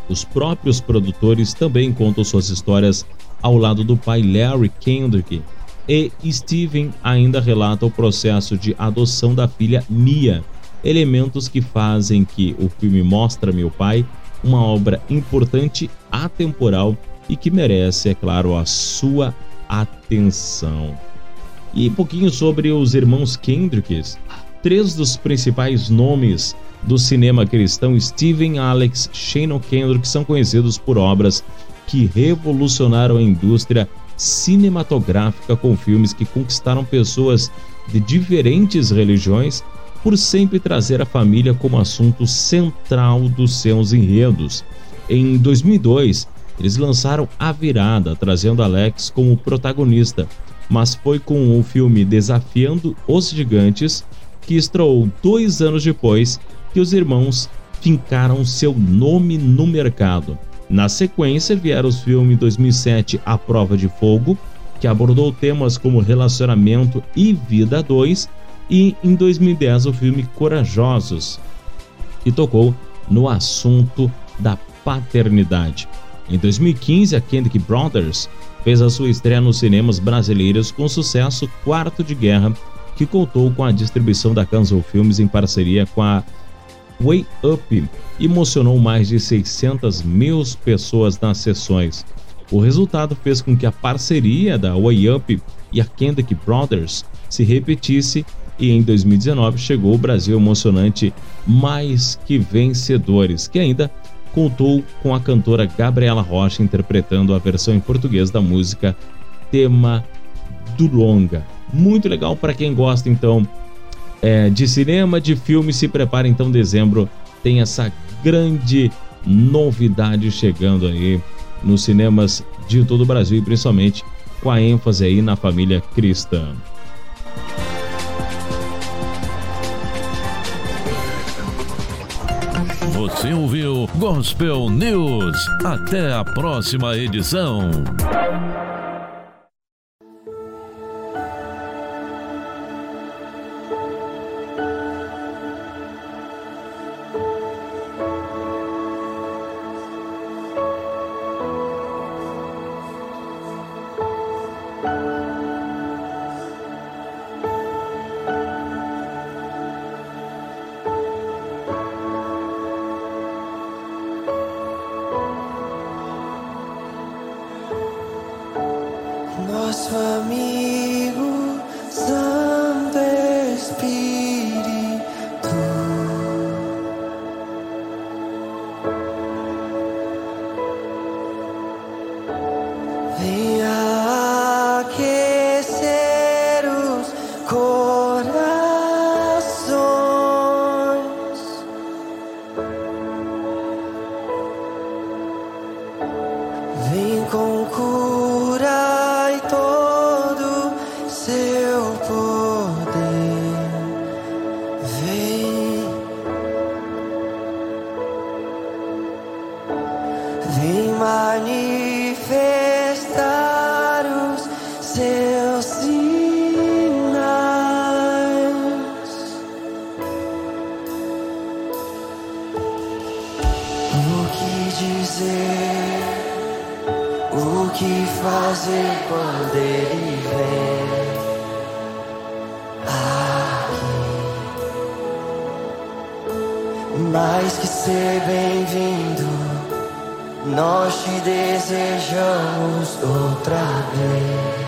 [SPEAKER 4] Os próprios produtores também contam suas histórias ao lado do pai Larry Kendrick e Steven ainda relata o processo de adoção da filha Mia, elementos que fazem que o filme Mostra Meu Pai uma obra importante, atemporal e que merece, é claro, a sua atenção. E um pouquinho sobre os irmãos Kendricks. Três dos principais nomes do cinema cristão, Steven, Alex, Shannon Kendrick, são conhecidos por obras que revolucionaram a indústria cinematográfica com filmes que conquistaram pessoas de diferentes religiões por sempre trazer a família como assunto central dos seus enredos. Em 2002, eles lançaram A Virada, trazendo Alex como protagonista, mas foi com o filme Desafiando os Gigantes, que estreou dois anos depois, que os irmãos fincaram seu nome no mercado. Na sequência vieram os filmes 2007 A Prova de Fogo, que abordou temas como relacionamento e vida 2, e em 2010 o filme Corajosos, que tocou no assunto da paternidade. Em 2015, a Kendrick Brothers fez a sua estreia nos cinemas brasileiros com o sucesso Quarto de Guerra, que contou com a distribuição da Cancel Filmes em parceria com a Way Up e emocionou mais de 600 mil pessoas nas sessões. O resultado fez com que a parceria da Way Up e a Kendrick Brothers se repetisse e em 2019 chegou o Brasil emocionante Mais Que Vencedores, que ainda contou com a cantora Gabriela Rocha interpretando a versão em português da música Tema do Longa. Muito legal para quem gosta então é, de cinema, de filme. Se prepara então, dezembro tem essa grande novidade chegando aí nos cinemas de todo o Brasil e principalmente com a ênfase aí na família cristã.
[SPEAKER 14] Você ouviu Gospel News. Até a próxima edição.
[SPEAKER 16] O que fazer quando ele vem? Aqui. Mais que ser bem-vindo, nós te desejamos outra vez.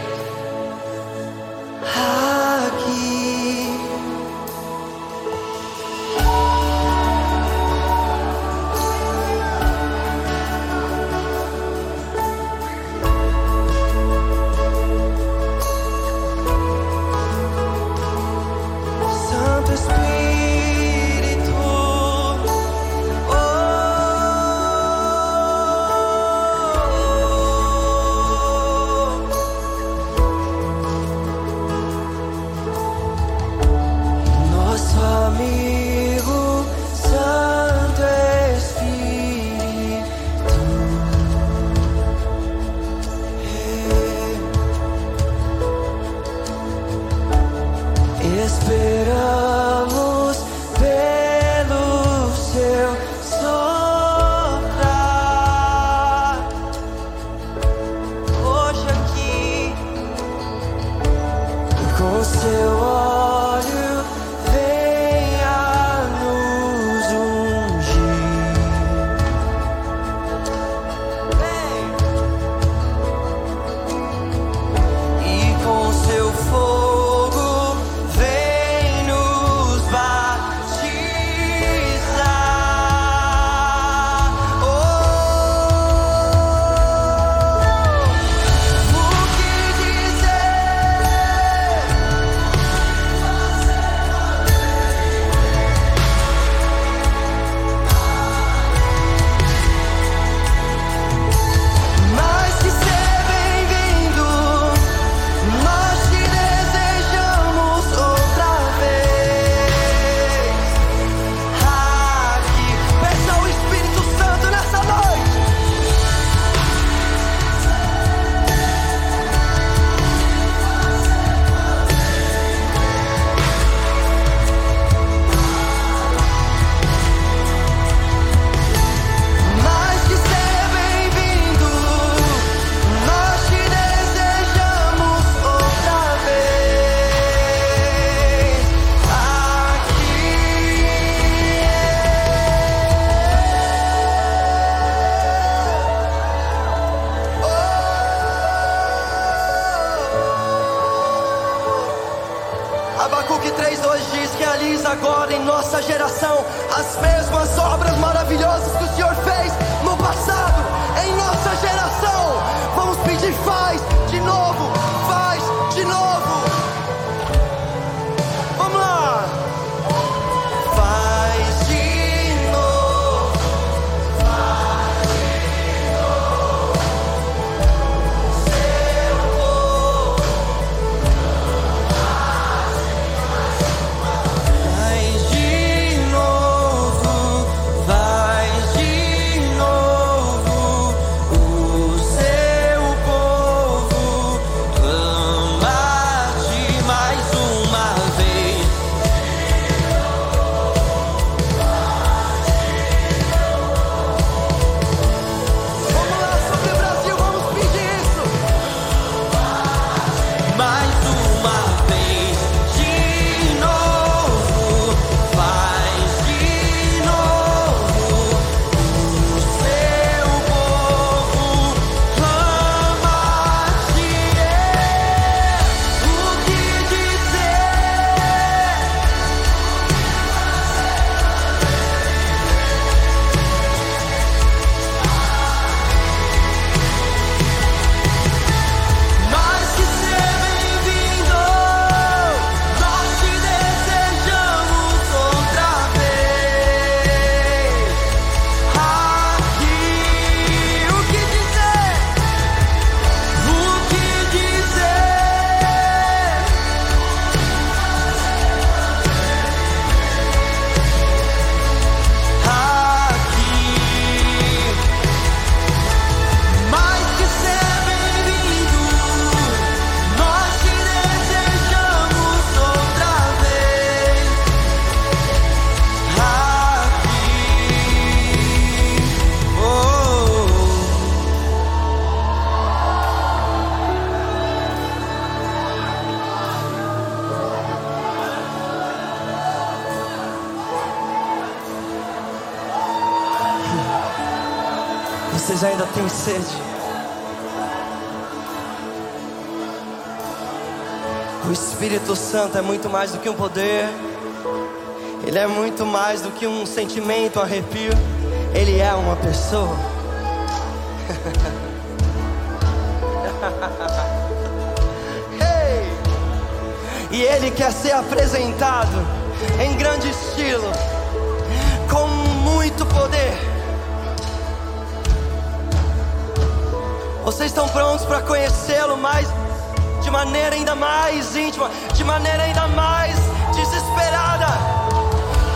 [SPEAKER 16] Santo é muito mais do que um poder. Ele é muito mais do que um sentimento, um arrepio. Ele é uma pessoa. hey! E ele quer ser apresentado em grande estilo, com muito poder. Vocês estão prontos para conhecê-lo mais de maneira ainda mais íntima, de maneira ainda mais desesperada?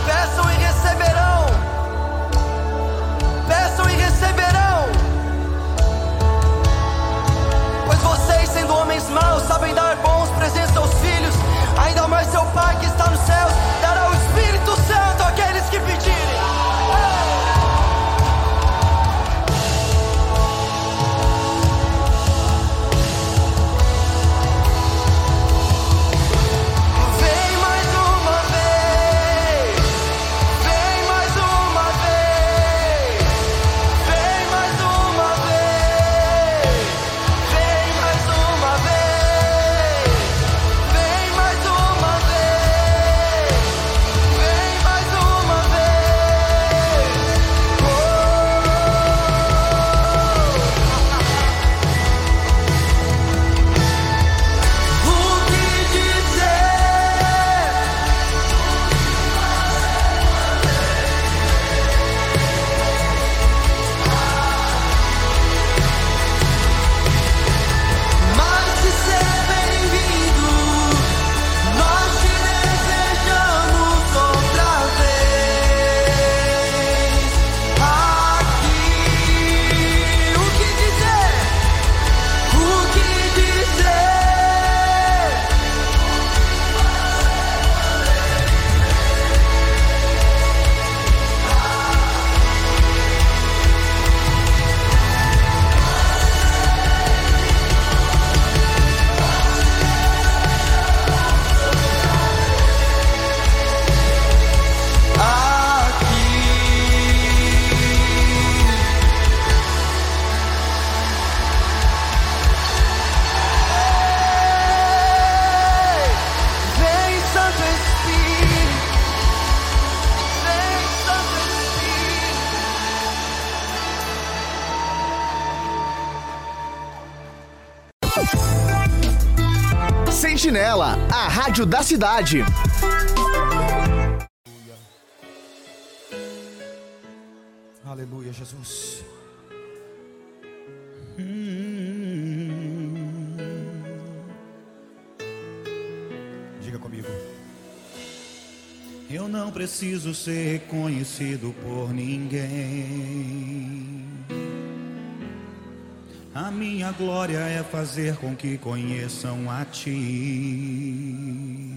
[SPEAKER 16] Peçam e receberão. Peçam e receberão. Pois vocês, sendo homens maus, sabem dar bons presentes aos filhos, ainda mais seu Pai que está nos céus
[SPEAKER 11] cidade.
[SPEAKER 17] Aleluia, Jesus. Diga comigo. Eu não preciso ser reconhecido por ninguém. A minha glória é fazer com que conheçam a Ti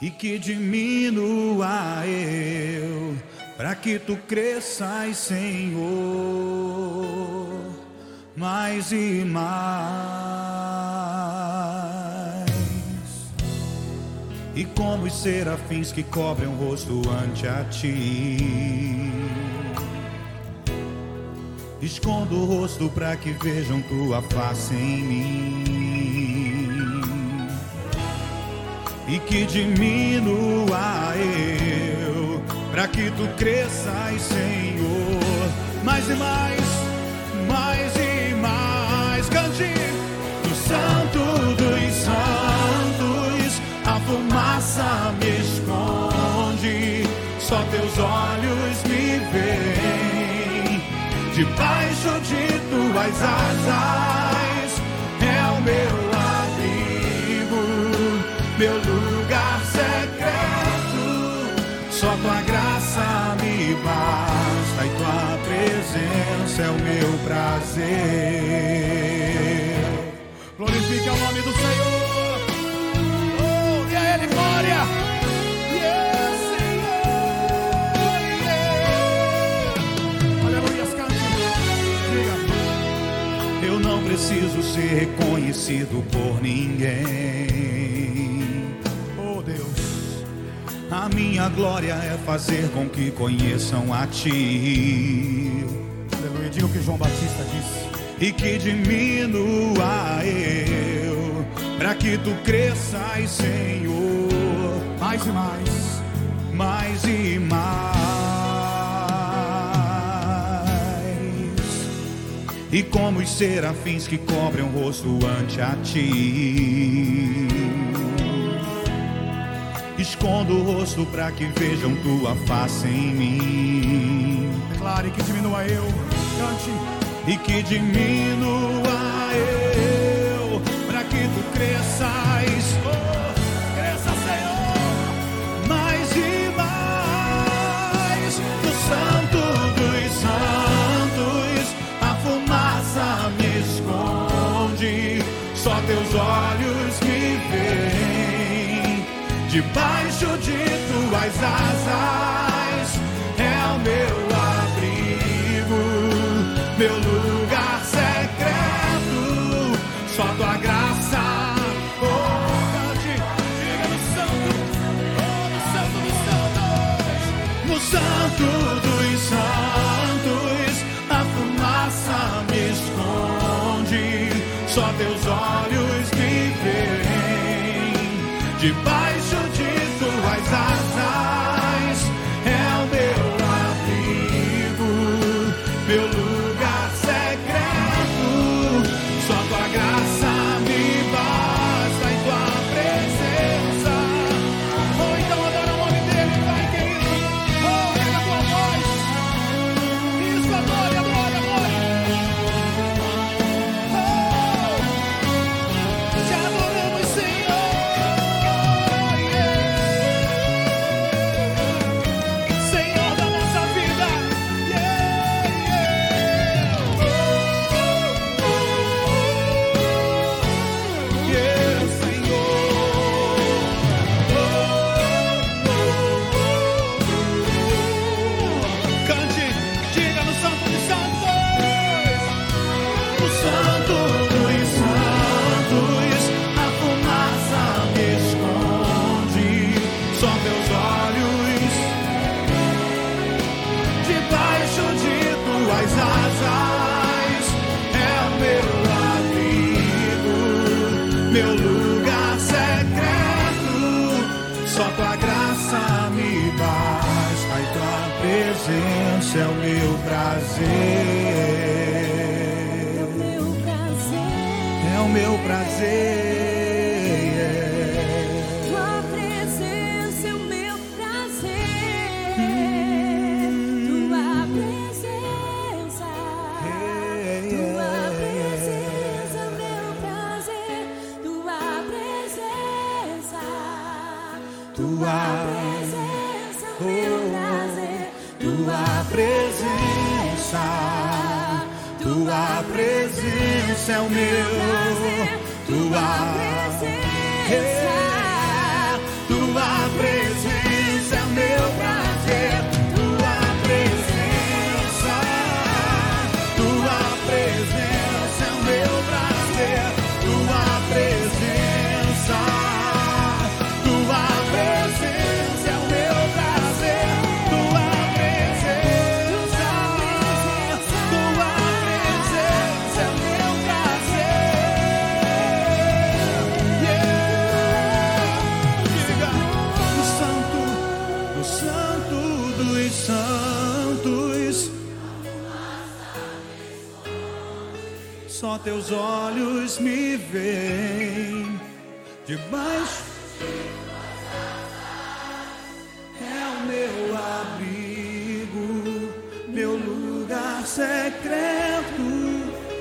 [SPEAKER 17] e que diminua eu, para que Tu cresças, Senhor, mais e mais. E como os serafins que cobrem o rosto ante a Ti. Escondo o rosto para que vejam tua face em mim e que diminua eu, para que tu cresças, Senhor, mais e mais, mais e mais. Cante do Santo dos Santos, a fumaça me esconde, só teus olhos me veem. Debaixo de tuas asas é o meu abrigo, meu lugar prazer. Glorifique o nome do Senhor. Oh, a Ele glória. Yes, Senhor. Yeah. Aleluia. Eu não preciso ser reconhecido por ninguém. Oh Deus, a minha glória é fazer com que conheçam a Ti. Diga o que João Batista disse. E que diminua eu, para que tu cresças, Senhor, mais e mais, mais e mais. E como os serafins que cobrem o rosto ante a ti. Escondo o rosto para que vejam tua face em mim. Declare que diminua eu, cante. E que diminua eu, para que tu cresças. Debaixo de tuas asas é o meu abrigo, meu lugar secreto, só tua graça. Oh, diga no santo, oh, no santo dos santos, no santo dos santos, a fumaça me esconde, só teus olhos me veem prazer. É o meu prazer.
[SPEAKER 18] É o meu,
[SPEAKER 17] Só teus olhos me veem debaixo. É o meu abrigo, meu lugar secreto.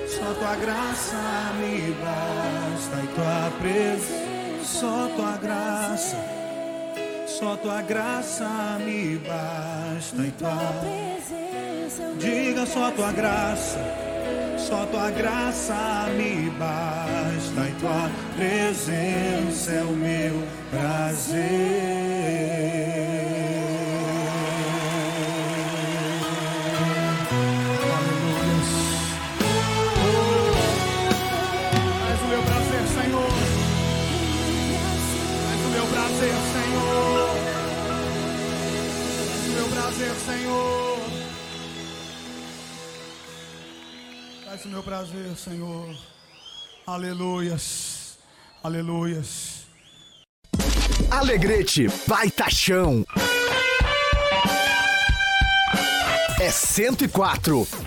[SPEAKER 17] Só tua graça me basta e tua presença. Só tua graça, só tua graça me basta e tua Diga só tua graça. Só tua graça me basta e tua presença é o meu prazer. O meu prazer, Senhor.
[SPEAKER 19] Aleluias. Aleluias.
[SPEAKER 11] Alegrete, baitachão. É 104.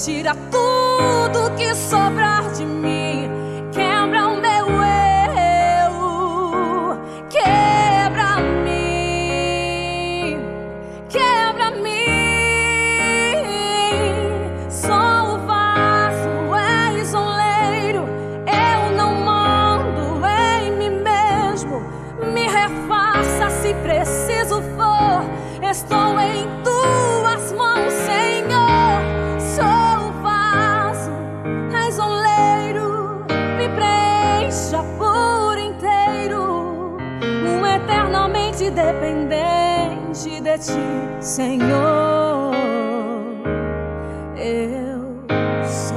[SPEAKER 8] Retira tudo que sobrar eternamente dependente de ti, Senhor. Eu sou.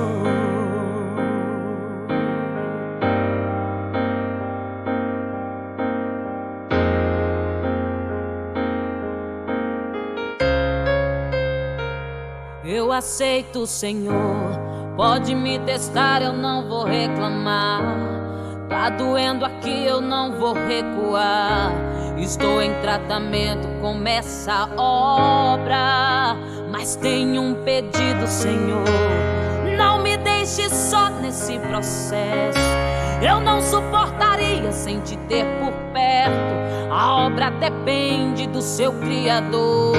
[SPEAKER 8] Eu aceito, Senhor. Pode me testar, eu não vou reclamar. Tá doendo aqui, eu não vou recuar. Estou em tratamento, começa a obra. Mas tenho um pedido, Senhor. Não me deixe só nesse processo. Eu não suportaria sem te ter por perto. A obra depende do seu Criador.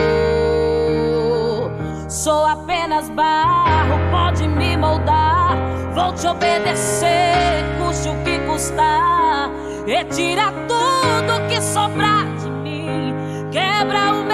[SPEAKER 8] Sou apenas barro, pode me moldar. Vou te obedecer, custe o que custar. Retira tudo que sobrar de mim. Quebra o meu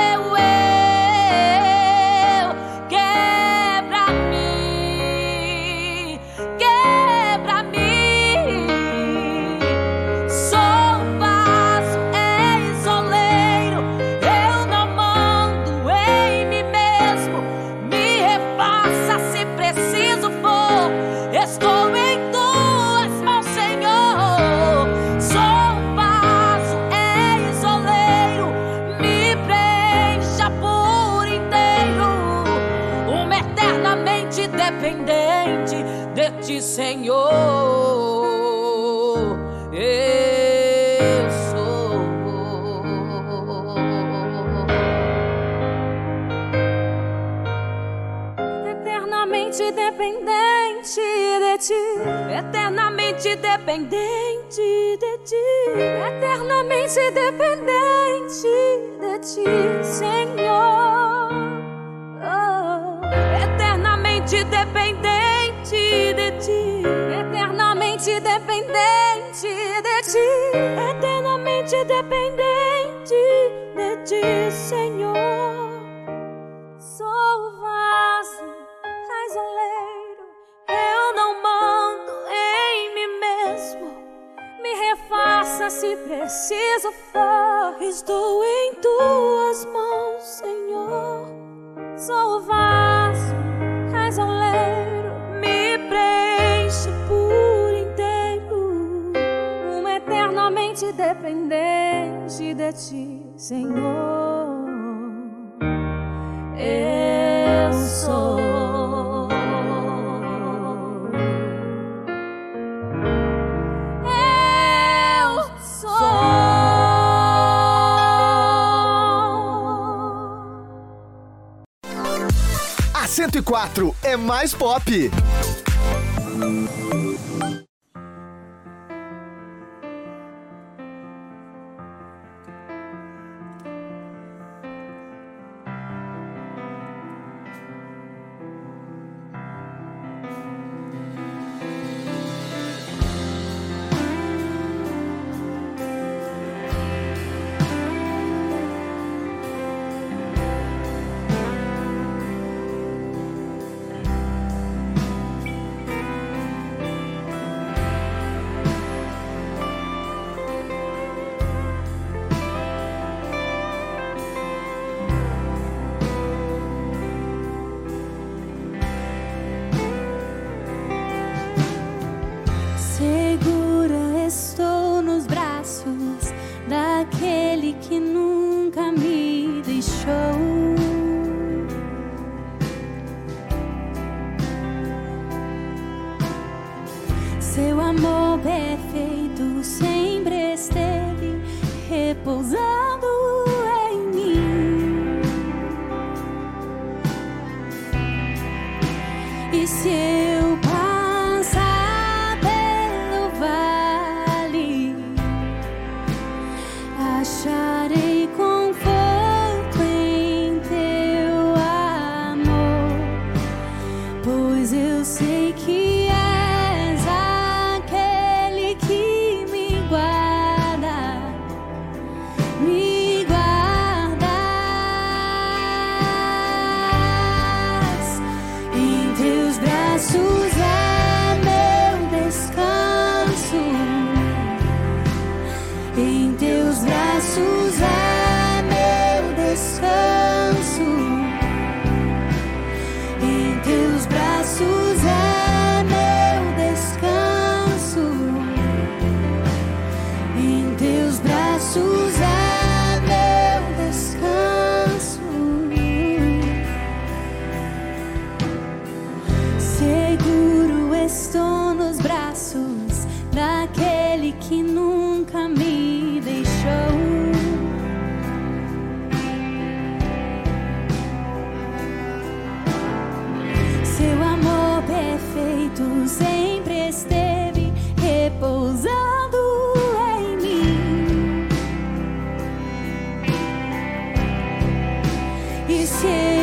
[SPEAKER 8] eternamente dependente de ti, eternamente dependente de ti, Senhor. Oh, eternamente dependente de ti, eternamente dependente de ti, eternamente dependente de ti, Senhor. Sou o vaso, és oleiro. Eu não mando se preciso for. Estou em tuas mãos, Senhor. Sou o vaso, és oleiro. Me preenche por inteiro. Um eternamente dependente de ti, Senhor. Eu sou.
[SPEAKER 12] 104 é mais pop.
[SPEAKER 20] E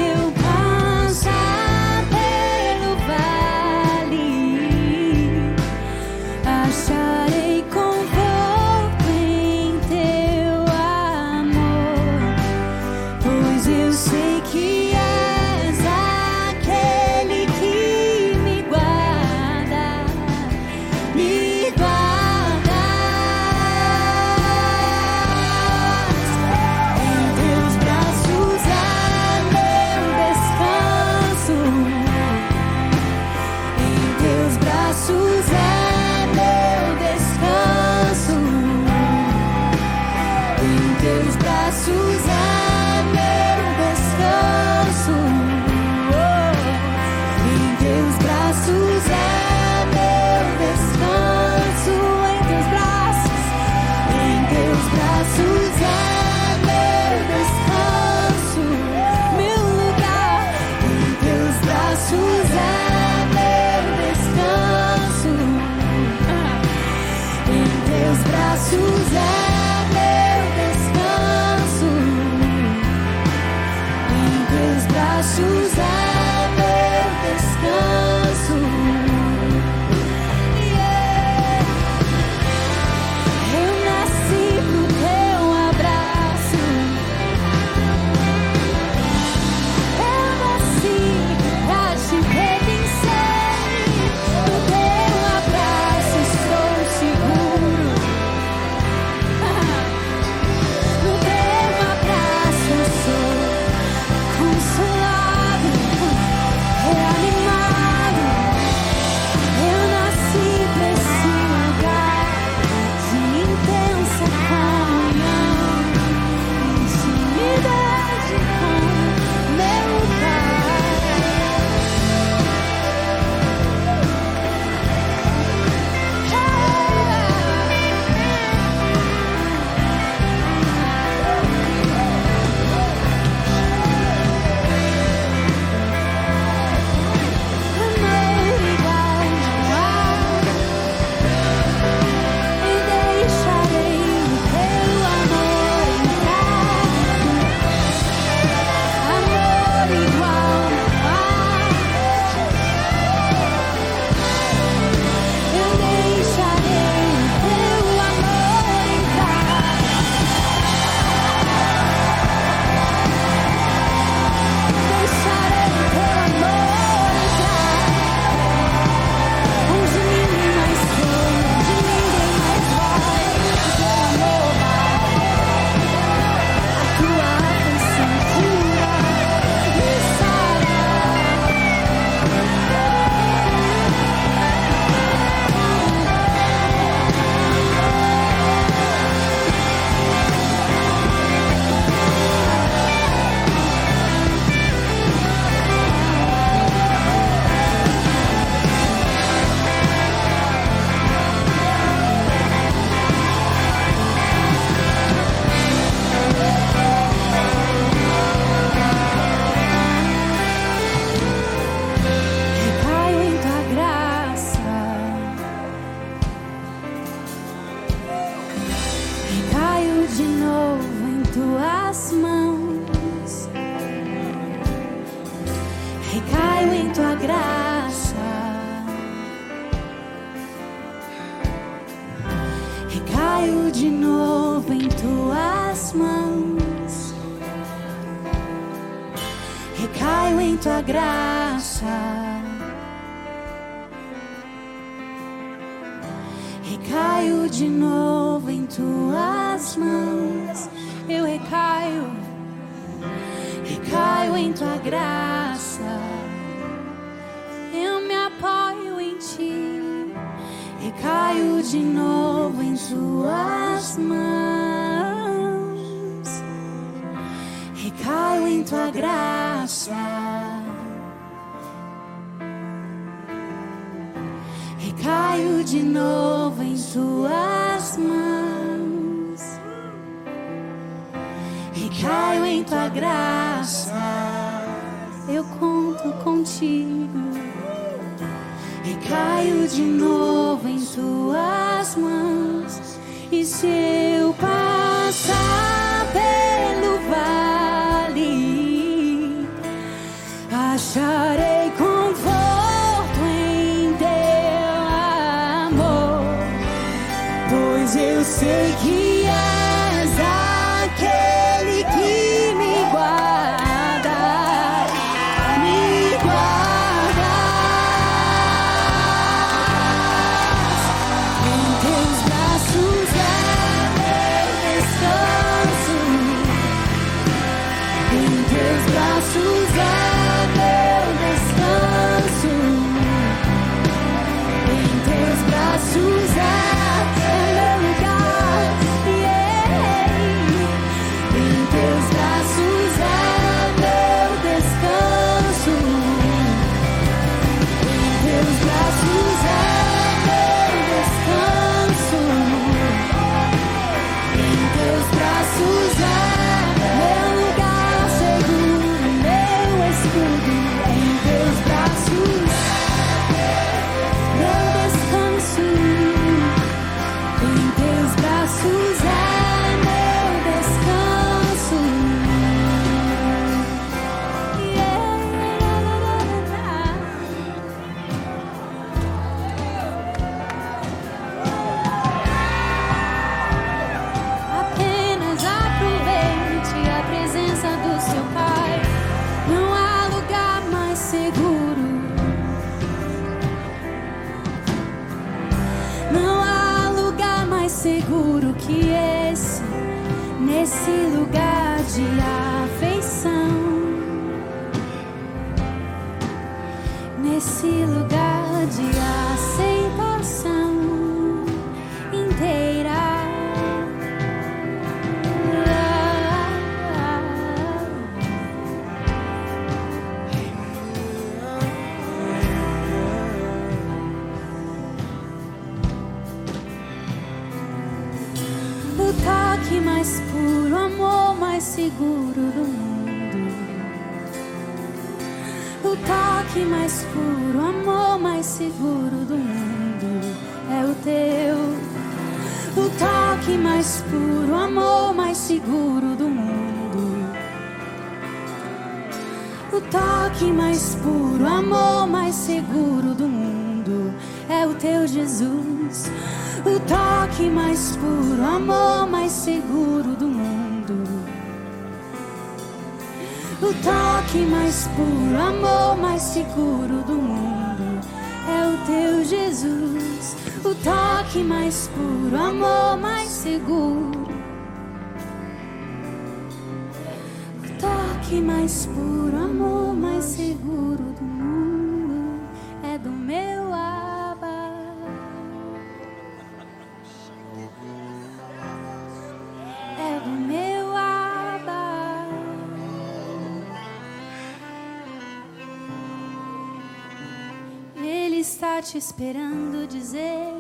[SPEAKER 12] te esperando dizer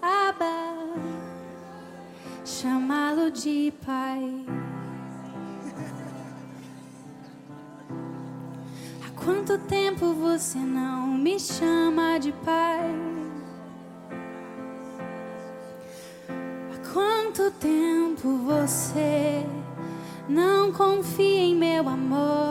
[SPEAKER 12] Abba, chamá-lo de pai. Há quanto tempo você não me chama de pai? Há quanto tempo você não confia em meu amor?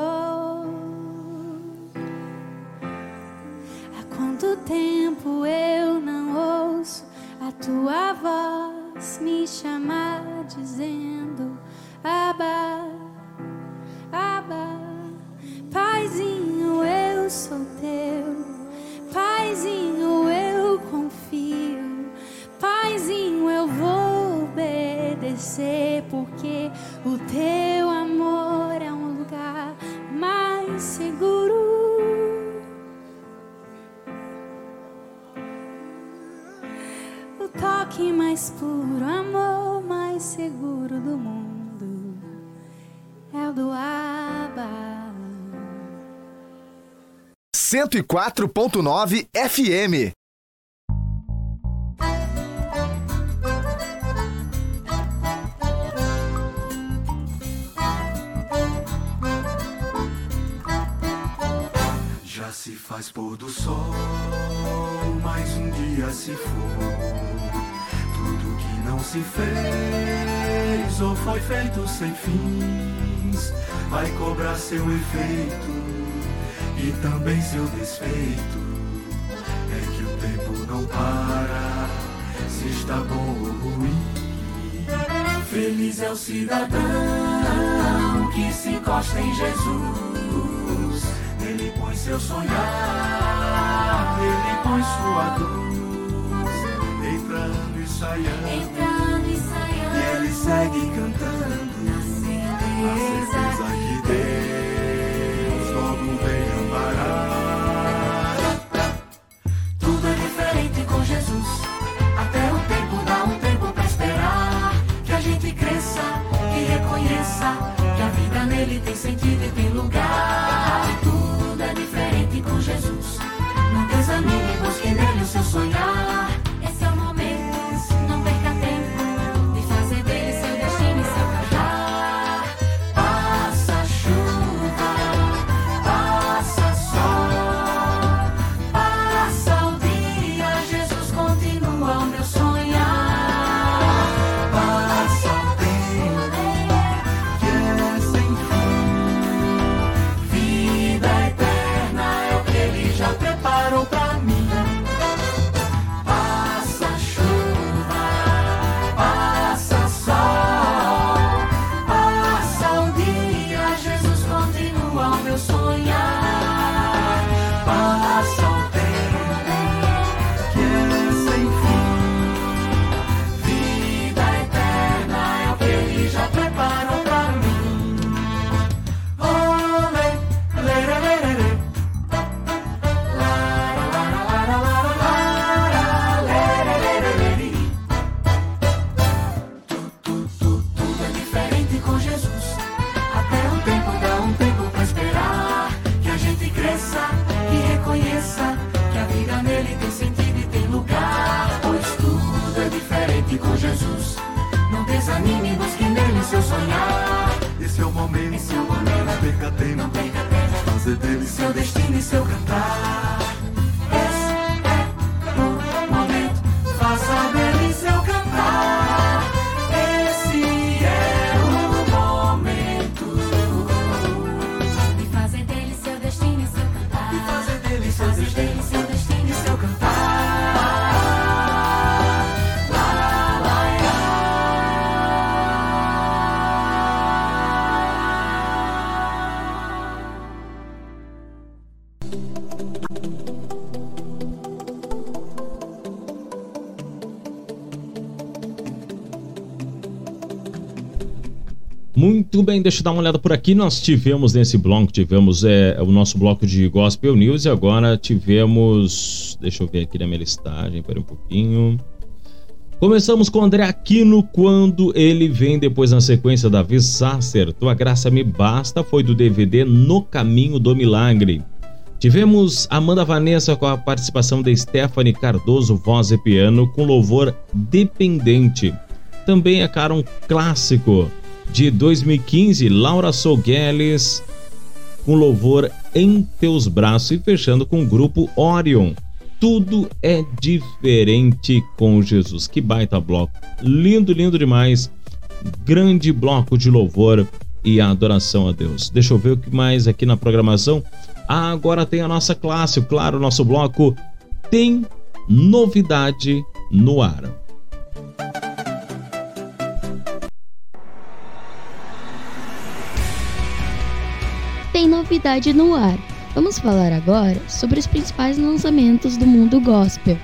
[SPEAKER 11] 104.9 FM.
[SPEAKER 21] Já se faz pôr do sol, mais um dia se for. Tudo que não se fez ou foi feito sem fins, vai cobrar seu efeito e também seu desfeito. É que o tempo não para, se está bom ou ruim. Feliz é o cidadão que se encosta em Jesus. Ele põe seu sonhar, ele põe sua luz, entrando e saindo,
[SPEAKER 22] Entrando e saindo.
[SPEAKER 21] e ele segue cantando.
[SPEAKER 22] Na certeza
[SPEAKER 21] sentido e tem lugar. Tudo é diferente com Jesus. Não desanime, busque nele o seu sonhar.
[SPEAKER 22] O
[SPEAKER 21] meu
[SPEAKER 4] Deixa eu dar uma olhada por aqui. Nós tivemos nesse bloco, tivemos é, o nosso bloco de Gospel News e agora tivemos. Deixa eu ver aqui na minha listagem, pera um pouquinho. Começamos com André Aquino quando ele vem depois na sequência Davi Sasser. Tua graça me basta foi do DVD No Caminho do Milagre. Tivemos Amanda Vanessa com a participação de Stephanie Cardoso, voz e piano, com louvor dependente. Também é cara um clássico de 2015, Laura Sogueles com louvor em teus braços e fechando com o grupo Orion Tudo é diferente com Jesus. Que baita bloco. Lindo, lindo demais. Grande bloco de louvor e adoração a Deus. Deixa eu ver o que mais aqui na programação. Ah, agora tem a nossa classe, claro, o nosso bloco tem novidade no ar.
[SPEAKER 23] Tem novidade no ar. Vamos falar agora sobre os principais lançamentos do mundo gospel.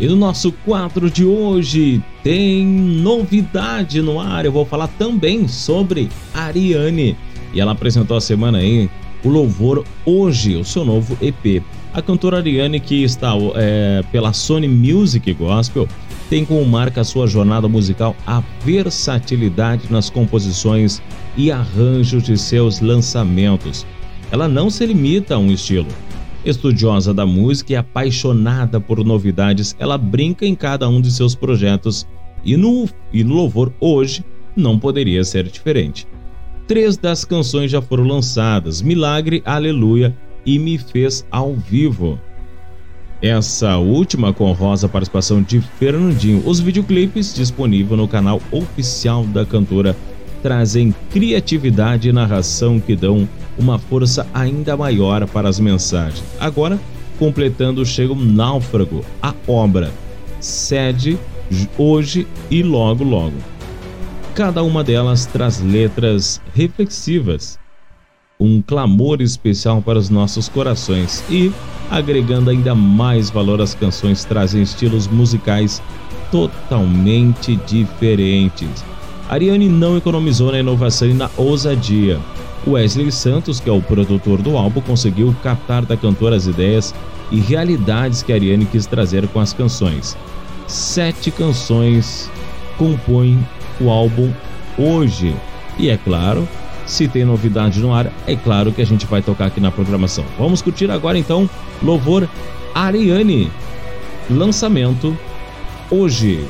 [SPEAKER 4] E no nosso quadro de hoje tem novidade no ar. Eu vou falar também sobre Ariane. E ela apresentou a semana aí o Louvor Hoje, o seu novo EP. A cantora Ariane, que está é, pela Sony Music Gospel, tem como marca sua jornada musical a versatilidade nas composições e arranjos de seus lançamentos. Ela não se limita a um estilo Estudiosa da música e apaixonada por novidades, ela brinca em cada um de seus projetos e no, e no louvor hoje não poderia ser diferente. Três das canções já foram lançadas: Milagre, Aleluia e Me Fez ao Vivo. Essa última com rosa participação de Fernandinho. Os videoclipes disponíveis no canal oficial da cantora trazem criatividade e narração que dão uma força ainda maior para as mensagens. Agora, completando chega um náufrago, a obra, sede hoje e logo logo. Cada uma delas traz letras reflexivas, um clamor especial para os nossos corações e, agregando ainda mais valor às canções, trazem estilos musicais totalmente diferentes Ariane não economizou na inovação e na ousadia. Wesley Santos, que é o produtor do álbum, conseguiu captar da cantora as ideias e realidades que Ariane quis trazer com as canções. Sete canções compõem o álbum hoje. E é claro, se tem novidade no ar, é claro que a gente vai tocar aqui na programação. Vamos curtir agora então Louvor Ariane. Lançamento hoje.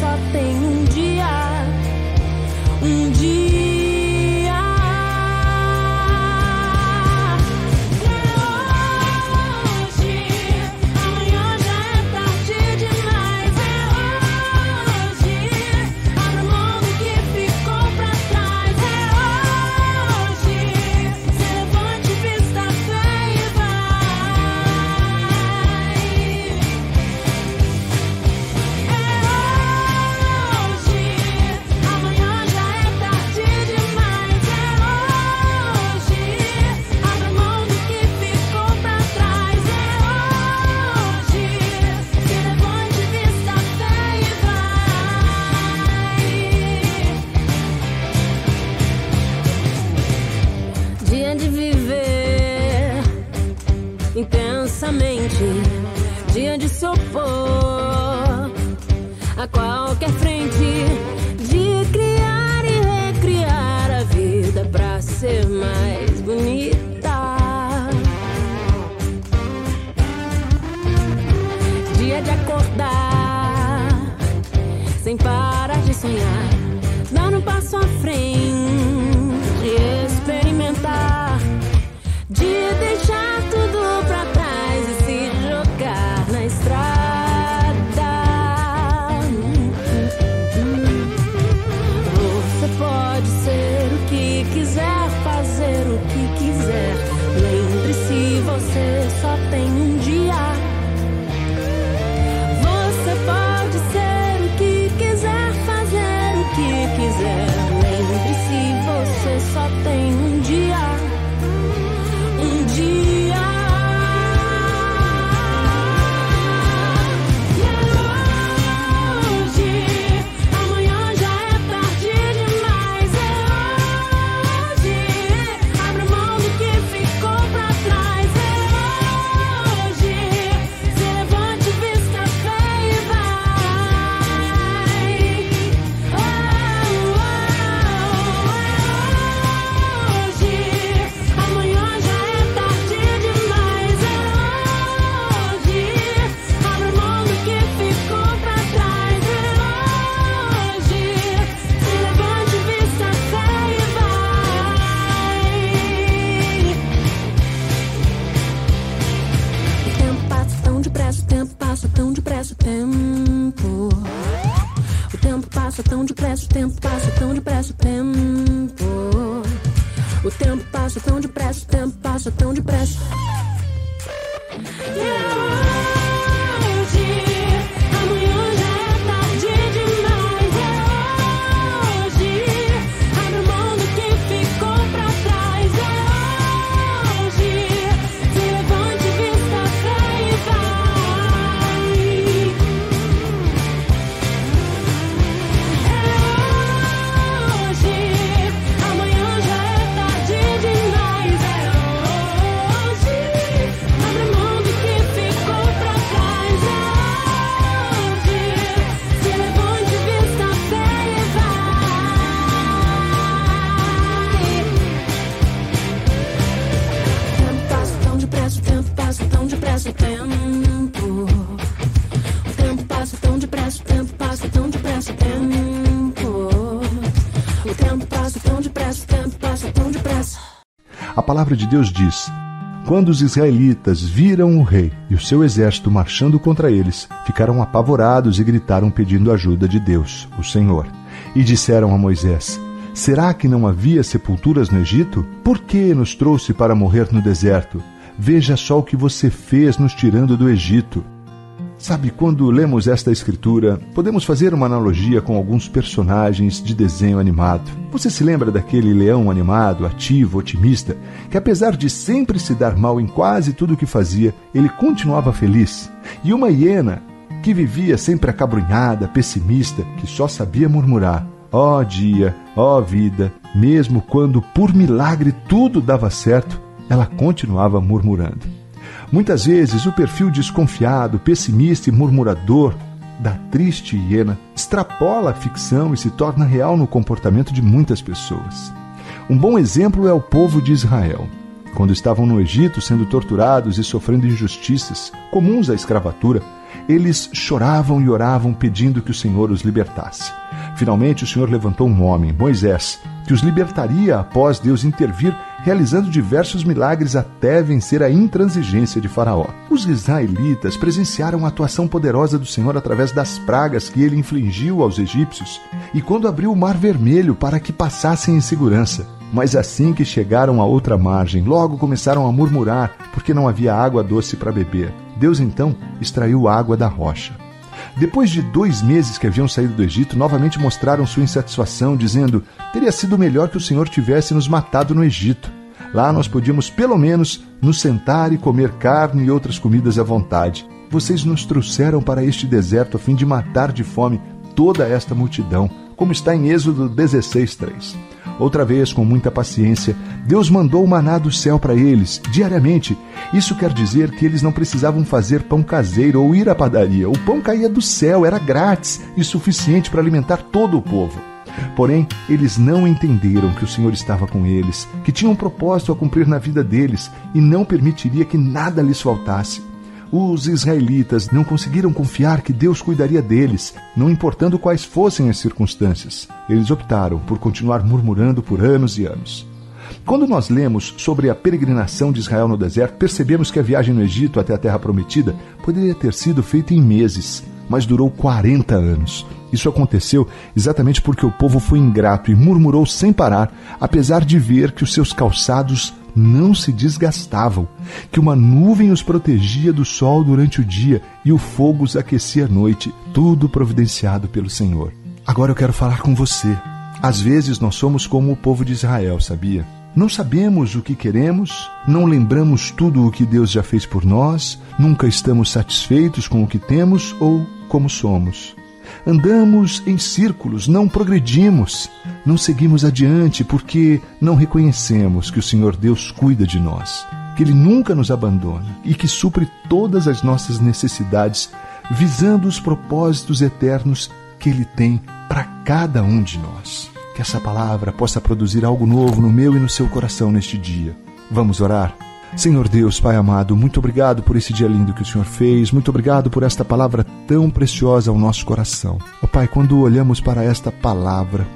[SPEAKER 10] Só tem um dia. Um dia.
[SPEAKER 24] Palavra de Deus diz: Quando os israelitas viram o rei e o seu exército marchando contra eles, ficaram apavorados e gritaram pedindo ajuda de Deus, o Senhor. E disseram a Moisés: Será que não havia sepulturas no Egito? Por que nos trouxe para morrer no deserto? Veja só o que você fez nos tirando do Egito. Sabe, quando lemos esta escritura, podemos fazer uma analogia com alguns personagens de desenho animado. Você se lembra daquele leão animado, ativo, otimista, que apesar de sempre se dar mal em quase tudo o que fazia, ele continuava feliz? E uma hiena que vivia sempre acabrunhada, pessimista, que só sabia murmurar: Ó oh dia, ó oh vida, mesmo quando por milagre tudo dava certo, ela continuava murmurando. Muitas vezes o perfil desconfiado, pessimista e murmurador da triste hiena extrapola a ficção e se torna real no comportamento de muitas pessoas. Um bom exemplo é o povo de Israel. Quando estavam no Egito sendo torturados e sofrendo injustiças comuns à escravatura, eles choravam e oravam pedindo que o Senhor os libertasse. Finalmente, o Senhor levantou um homem, Moisés, que os libertaria após Deus intervir, realizando diversos milagres até vencer a intransigência de Faraó. Os israelitas presenciaram a atuação poderosa do Senhor através das pragas que ele infligiu aos egípcios e quando abriu o Mar Vermelho para que passassem em segurança. Mas assim que chegaram à outra margem, logo começaram a murmurar porque não havia água doce para beber. Deus então extraiu água da rocha. Depois de dois meses que haviam saído do Egito, novamente mostraram sua insatisfação, dizendo: teria sido melhor que o Senhor tivesse nos matado no Egito. Lá nós podíamos, pelo menos, nos sentar e comer carne e outras comidas à vontade. Vocês nos trouxeram para este deserto a fim de matar de fome toda esta multidão, como está em Êxodo 16:3. Outra vez, com muita paciência, Deus mandou o maná do céu para eles, diariamente. Isso quer dizer que eles não precisavam fazer pão caseiro ou ir à padaria. O pão caía do céu, era grátis e suficiente para alimentar todo o povo. Porém, eles não entenderam que o Senhor estava com eles, que tinha um propósito a cumprir na vida deles e não permitiria que nada lhes faltasse. Os israelitas não conseguiram confiar que Deus cuidaria deles, não importando quais fossem as circunstâncias. Eles optaram por continuar murmurando por anos e anos. Quando nós lemos sobre a peregrinação de Israel no deserto, percebemos que a viagem no Egito até a Terra Prometida poderia ter sido feita em meses, mas durou 40 anos. Isso aconteceu exatamente porque o povo foi ingrato e murmurou sem parar, apesar de ver que os seus calçados não se desgastavam, que uma nuvem os protegia do sol durante o dia e o fogo os aquecia à noite, tudo providenciado pelo Senhor. Agora eu quero falar com você. Às vezes nós somos como o povo de Israel, sabia? Não sabemos o que queremos, não lembramos tudo o que Deus já fez por nós, nunca estamos satisfeitos com o que temos ou como somos. Andamos em círculos, não progredimos, não seguimos adiante porque não reconhecemos que o Senhor Deus cuida de nós, que Ele nunca nos abandona e que supre todas as nossas necessidades, visando os propósitos eternos que Ele tem para cada um de nós. Que essa palavra possa produzir algo novo no meu e no seu coração neste dia. Vamos orar? Senhor Deus, Pai amado, muito obrigado por esse dia lindo que o Senhor fez, muito obrigado por esta palavra tão preciosa ao nosso coração. Oh, Pai, quando olhamos para esta palavra,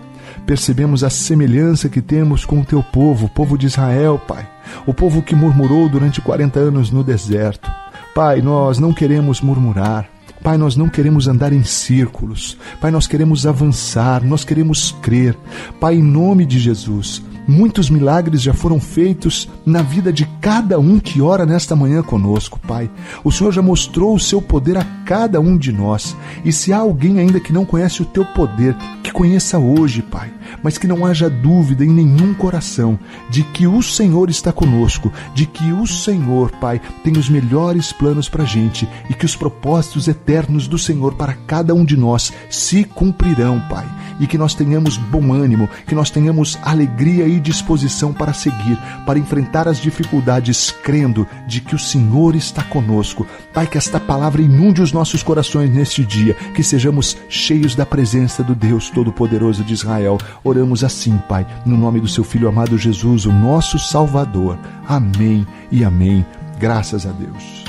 [SPEAKER 24] percebemos a semelhança que temos com o teu povo, o povo de Israel, Pai, o povo que murmurou durante 40 anos no deserto. Pai, nós não queremos murmurar, Pai, nós não queremos andar em círculos. Pai, nós queremos avançar, nós queremos crer. Pai, em nome de Jesus, Muitos milagres já foram feitos na vida de cada um que ora nesta manhã conosco, Pai. O Senhor já mostrou o seu poder a cada um de nós. E se há alguém ainda que não conhece o teu poder, que conheça hoje, Pai mas que não haja dúvida em nenhum coração de que o Senhor está conosco, de que o Senhor, Pai, tem os melhores planos para a gente e que os propósitos eternos do Senhor para cada um de nós se cumprirão, Pai. E que nós tenhamos bom ânimo, que nós tenhamos alegria e disposição para seguir, para enfrentar as dificuldades, crendo de que o Senhor está conosco. Pai, que esta palavra inunde os nossos corações neste dia, que sejamos cheios da presença do Deus Todo-Poderoso de Israel. Oramos assim, Pai, no nome do seu Filho amado Jesus, o nosso Salvador. Amém e amém. Graças a Deus.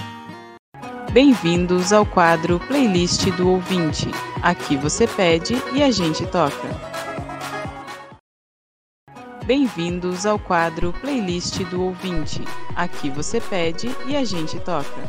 [SPEAKER 25] Bem-vindos ao quadro Playlist do Ouvinte. Aqui você pede e a gente toca. Bem-vindos ao quadro Playlist do Ouvinte. Aqui você pede e a gente toca.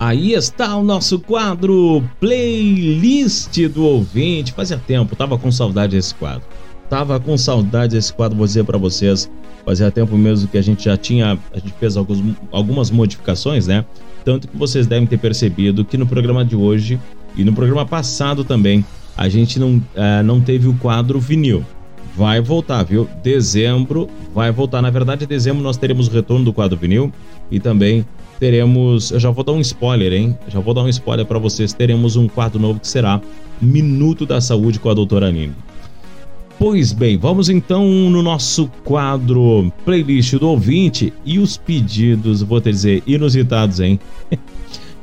[SPEAKER 4] Aí está o nosso quadro Playlist do Ouvinte. Fazia tempo, tava com saudade desse quadro. Tava com saudade desse quadro, vou dizer para vocês. Fazia tempo mesmo que a gente já tinha, a gente fez alguns, algumas modificações, né? Tanto que vocês devem ter percebido que no programa de hoje e no programa passado também, a gente não, uh, não teve o quadro vinil. Vai voltar, viu? Dezembro vai voltar. Na verdade, dezembro nós teremos o retorno do quadro vinil e também teremos, eu já vou dar um spoiler, hein? Já vou dar um spoiler para vocês. Teremos um quadro novo que será Minuto da Saúde com a doutora Nini. Pois bem, vamos então no nosso quadro playlist do ouvinte e os pedidos, vou te dizer, inusitados, hein?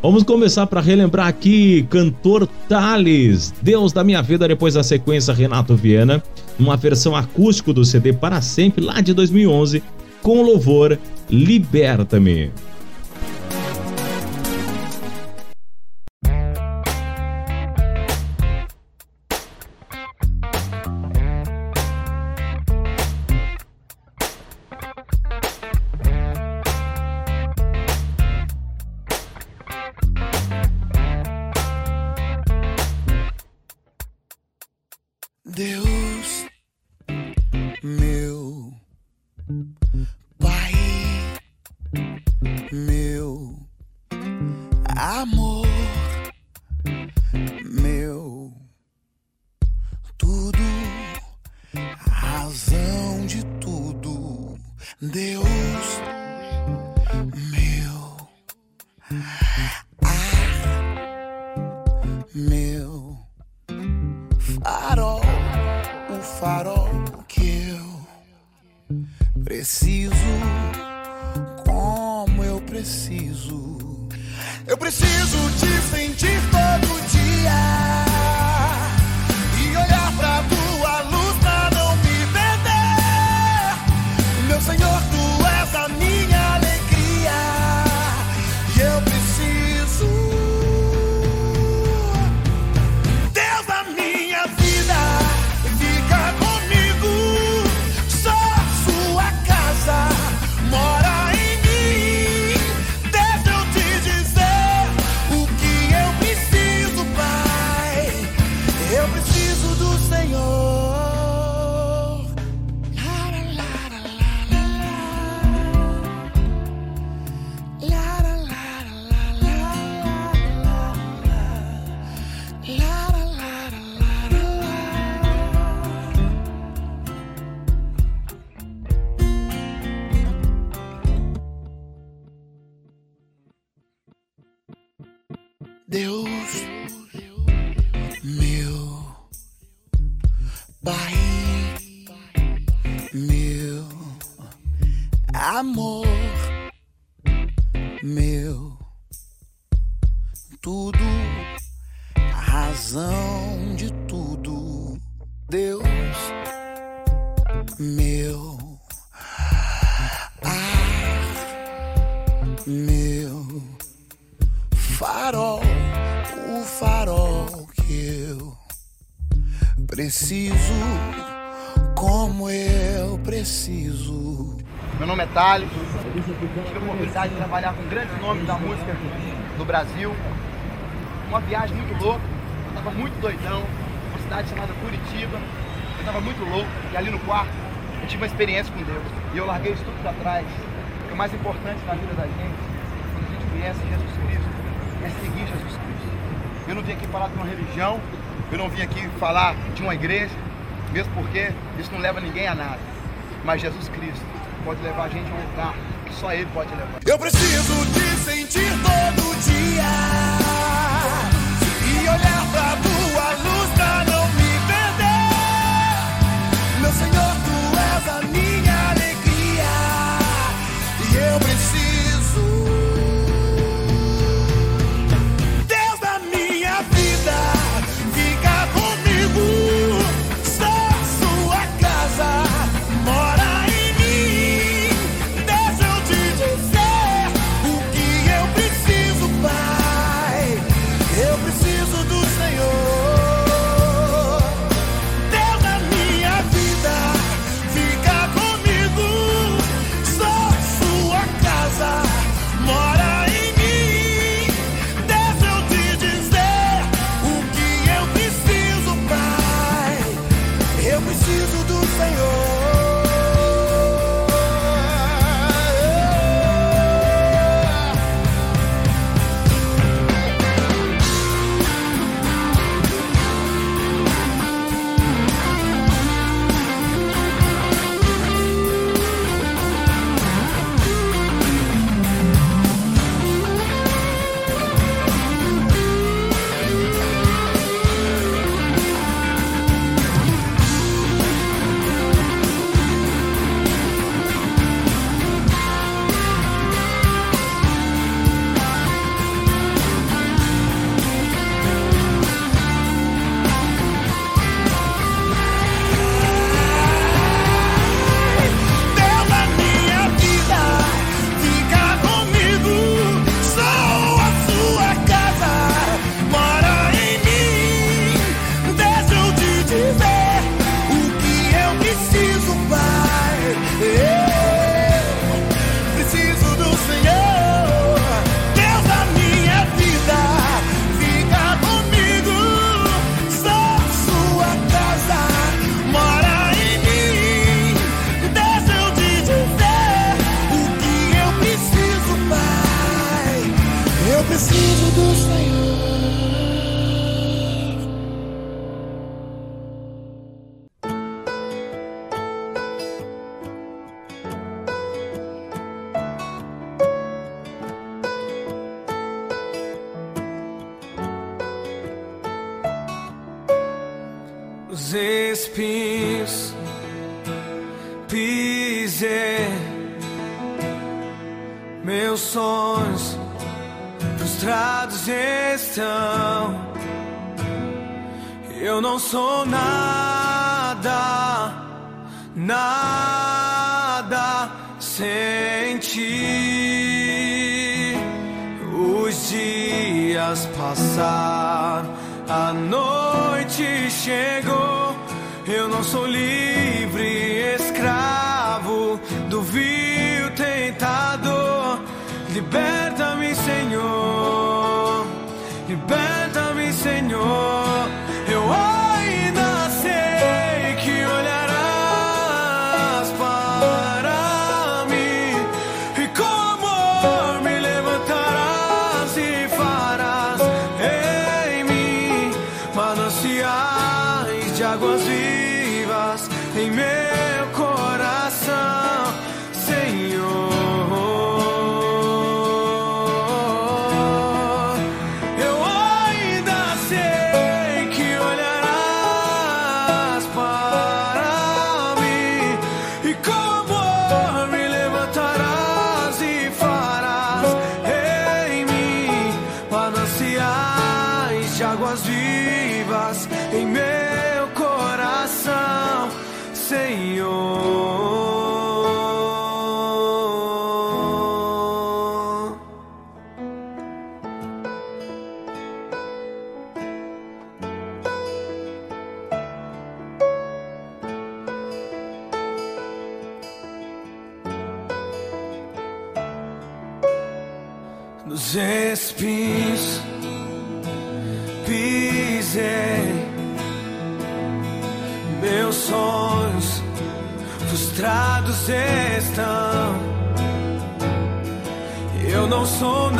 [SPEAKER 4] Vamos começar para relembrar aqui cantor Thales, Deus da minha vida, depois da sequência Renato Viana, uma versão acústico do CD Para Sempre lá de 2011, com louvor Liberta-me.
[SPEAKER 2] Preciso, como eu preciso. Meu
[SPEAKER 26] nome é Thales, tive a oportunidade de trabalhar com grandes nomes da música do Brasil. Uma viagem muito louca, eu tava muito doidão, uma cidade chamada Curitiba, eu tava muito louco, e ali no quarto eu tive uma experiência com Deus. E eu larguei isso tudo pra trás. O mais importante na vida da gente, quando a gente conhece Jesus Cristo, é seguir Jesus Cristo. Eu não vim aqui falar de uma religião, eu não vim aqui falar de uma igreja, mesmo porque isso não leva ninguém a nada. Mas Jesus Cristo pode levar a gente a um lugar que só Ele pode levar.
[SPEAKER 2] Eu preciso te sentir todo dia
[SPEAKER 5] águas vivas em meu coração, Senhor. Eu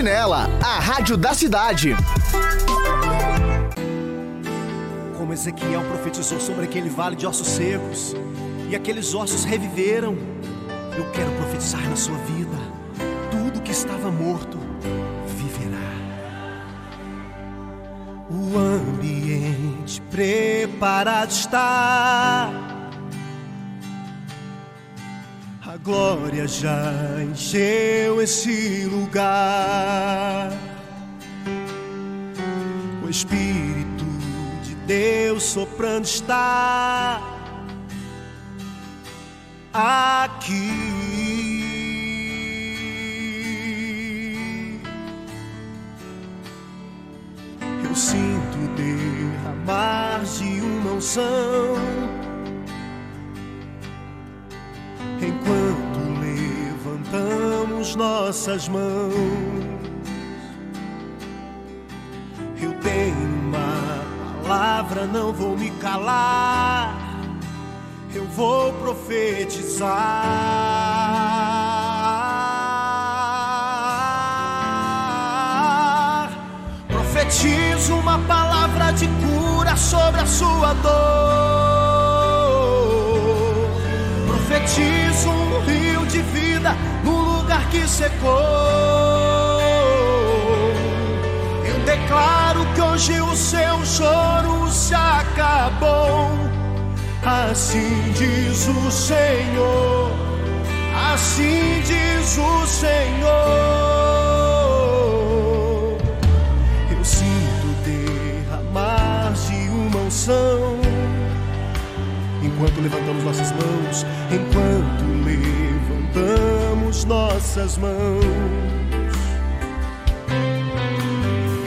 [SPEAKER 11] Sentinela, a rádio da cidade.
[SPEAKER 15] Como Ezequiel profetizou sobre aquele vale de ossos secos, e aqueles ossos reviveram. Eu quero profetizar na sua vida: tudo que estava morto viverá. O ambiente preparado está. Glória já encheu esse lugar. O Espírito de Deus soprando está aqui. Eu sinto derramar de uma unção levantamos nossas mãos. Eu tenho uma palavra, não vou me calar. Eu vou profetizar. Profetizo uma palavra de cura sobre a sua dor. Profetizo um rio de vida no lugar que secou. Eu declaro que hoje o seu choro se acabou. Assim diz o Senhor, assim diz o Senhor. Eu sinto derramar de uma unção. Enquanto levantamos nossas mãos, enquanto levantamos nossas mãos.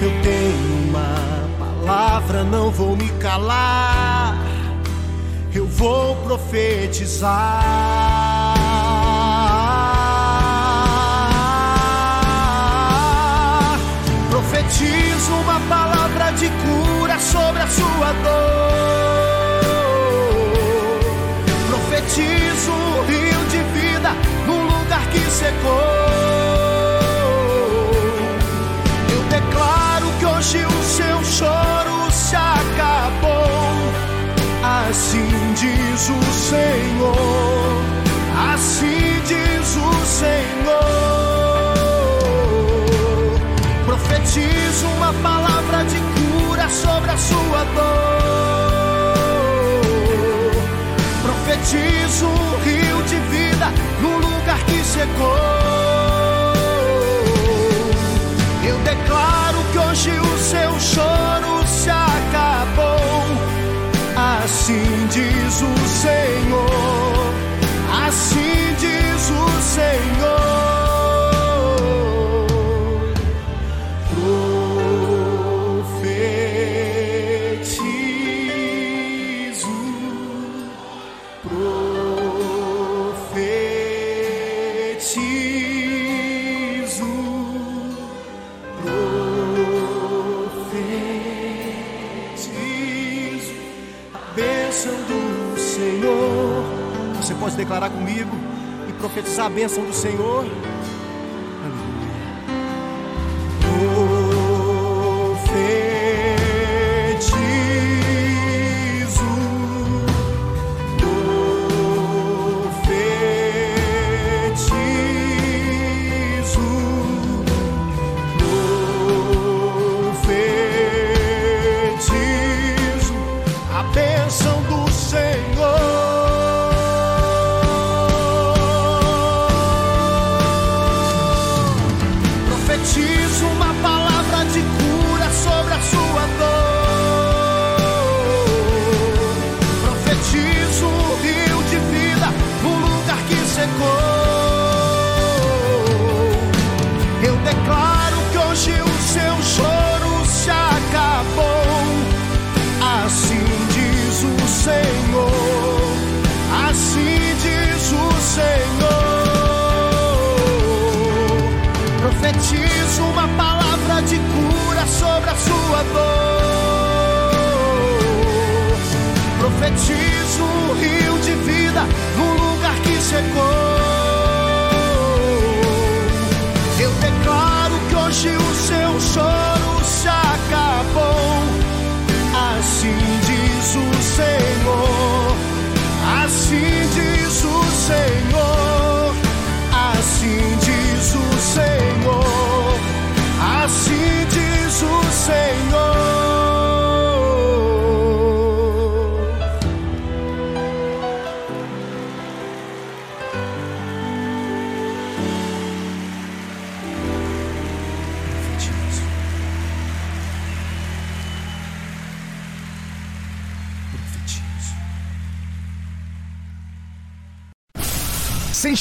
[SPEAKER 15] Eu tenho uma palavra, não vou me calar. Eu vou profetizar. Profetizo uma palavra de cura sobre a sua dor. Profetizo secou. Eu declaro que hoje o seu choro se acabou. Assim diz o Senhor. Assim diz o Senhor. Profetizo uma palavra de cura sobre a sua dor. Profetizo um chegou. Eu declaro que hoje o seu choro se acabou. Assim diz o Senhor, assim diz o Senhor. desejamos a bênção do Senhor.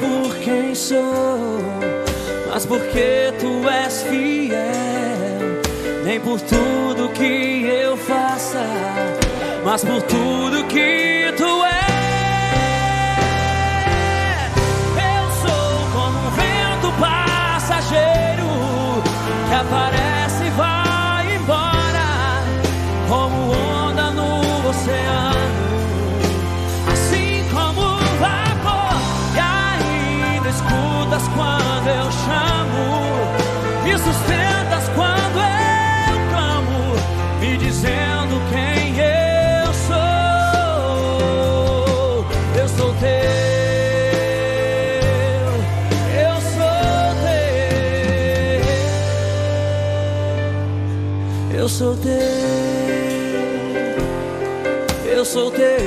[SPEAKER 27] por quem sou, mas porque tu és fiel. Nem por tudo que eu faça, mas por tudo que tu és. soltei, eu
[SPEAKER 5] soltei.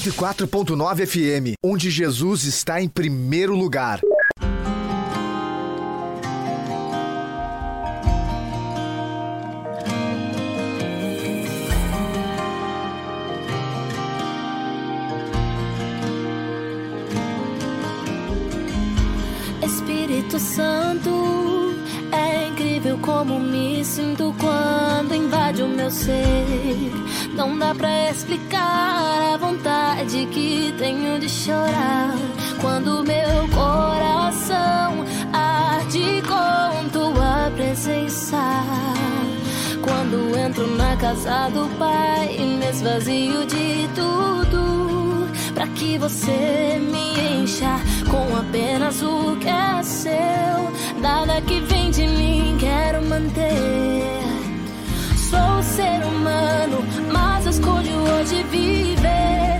[SPEAKER 5] 104.9 FM, onde Jesus está em primeiro lugar.
[SPEAKER 10] Espírito Santo, é incrível como me sinto quando invade o meu ser. Não dá pra explicar a vontade vontade que tenho de chorar quando meu coração arde com tua presença. Quando entro na casa do Pai e me esvazio de tudo, para que você me encha com apenas o que é seu. Nada que vem de mim quero manter. Sou ser humano, mas escolho hoje viver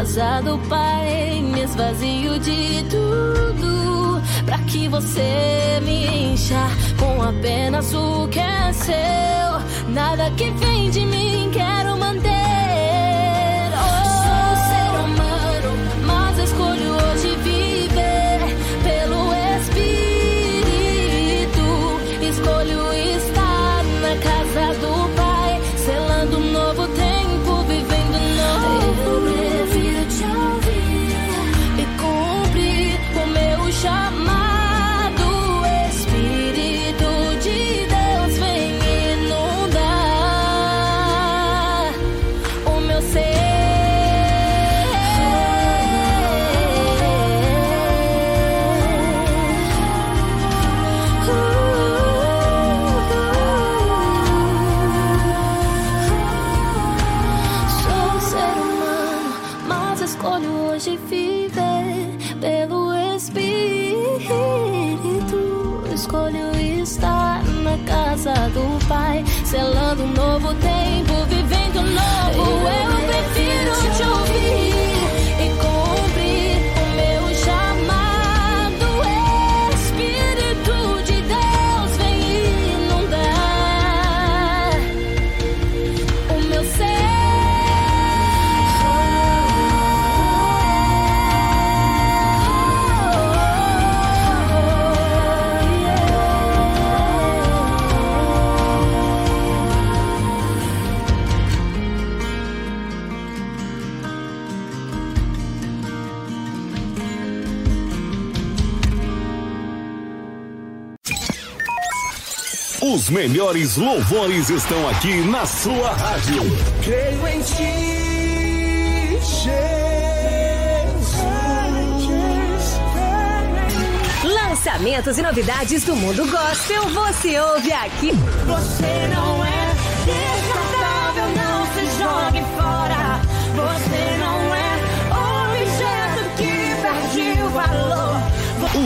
[SPEAKER 10] Casado, pai, me esvazio de tudo. Pra
[SPEAKER 28] que você me encha com apenas o que é seu. Nada que vem de mim
[SPEAKER 10] quer. Melhores louvores estão aqui na sua rádio.
[SPEAKER 29] Creio em ti, Jesus.
[SPEAKER 30] Lançamentos e novidades do mundo gospel você ouve aqui.
[SPEAKER 29] Você não é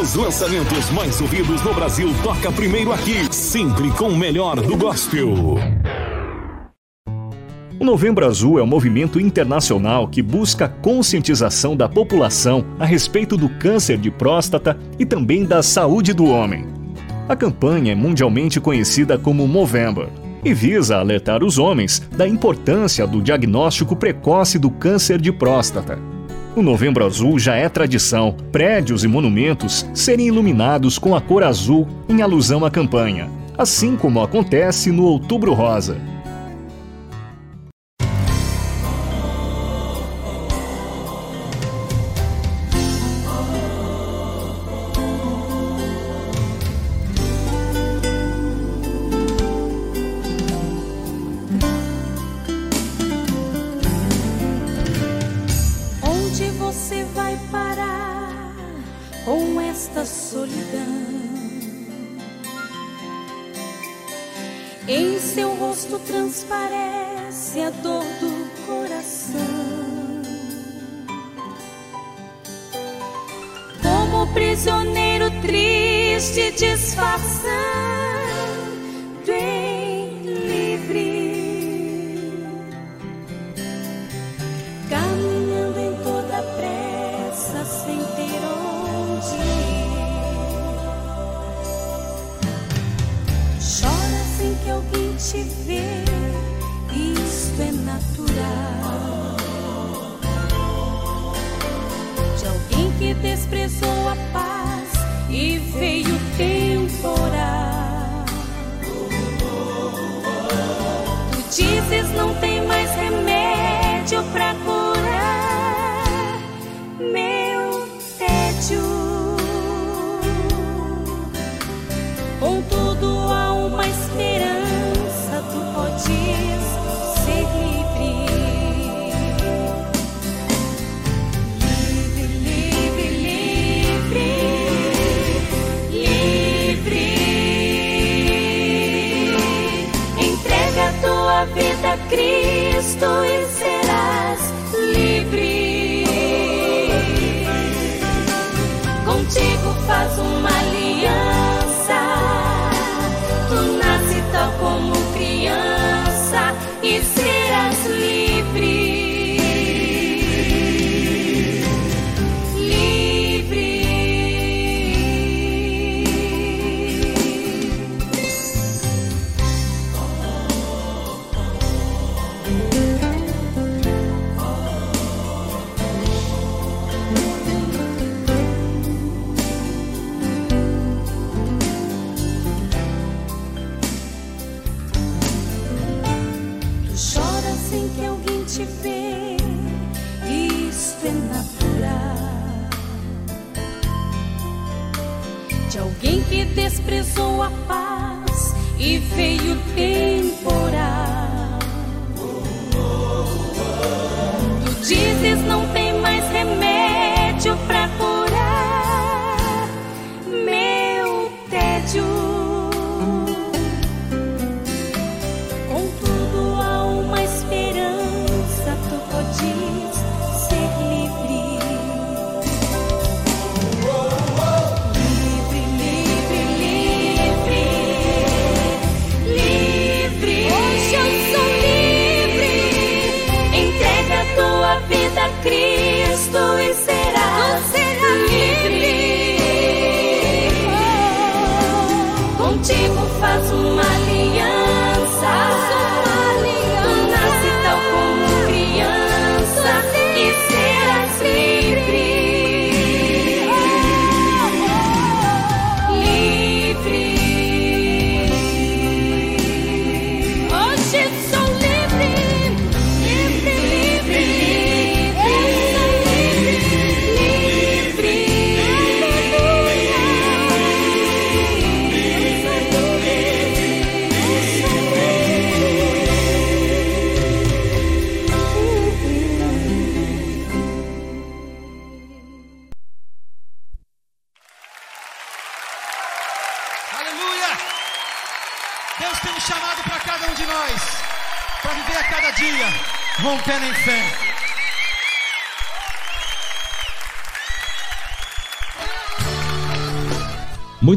[SPEAKER 10] Os lançamentos mais ouvidos no Brasil toca primeiro aqui, sempre com o melhor do gospel.
[SPEAKER 12] O Novembro Azul é um movimento internacional que busca a conscientização da população a respeito do câncer de próstata e também da saúde do homem. A campanha é mundialmente conhecida como Movember e visa alertar os homens da importância do diagnóstico precoce do câncer de próstata. O Novembro Azul já é tradição, prédios e monumentos serem iluminados com a cor azul em alusão à campanha, assim como acontece no Outubro Rosa.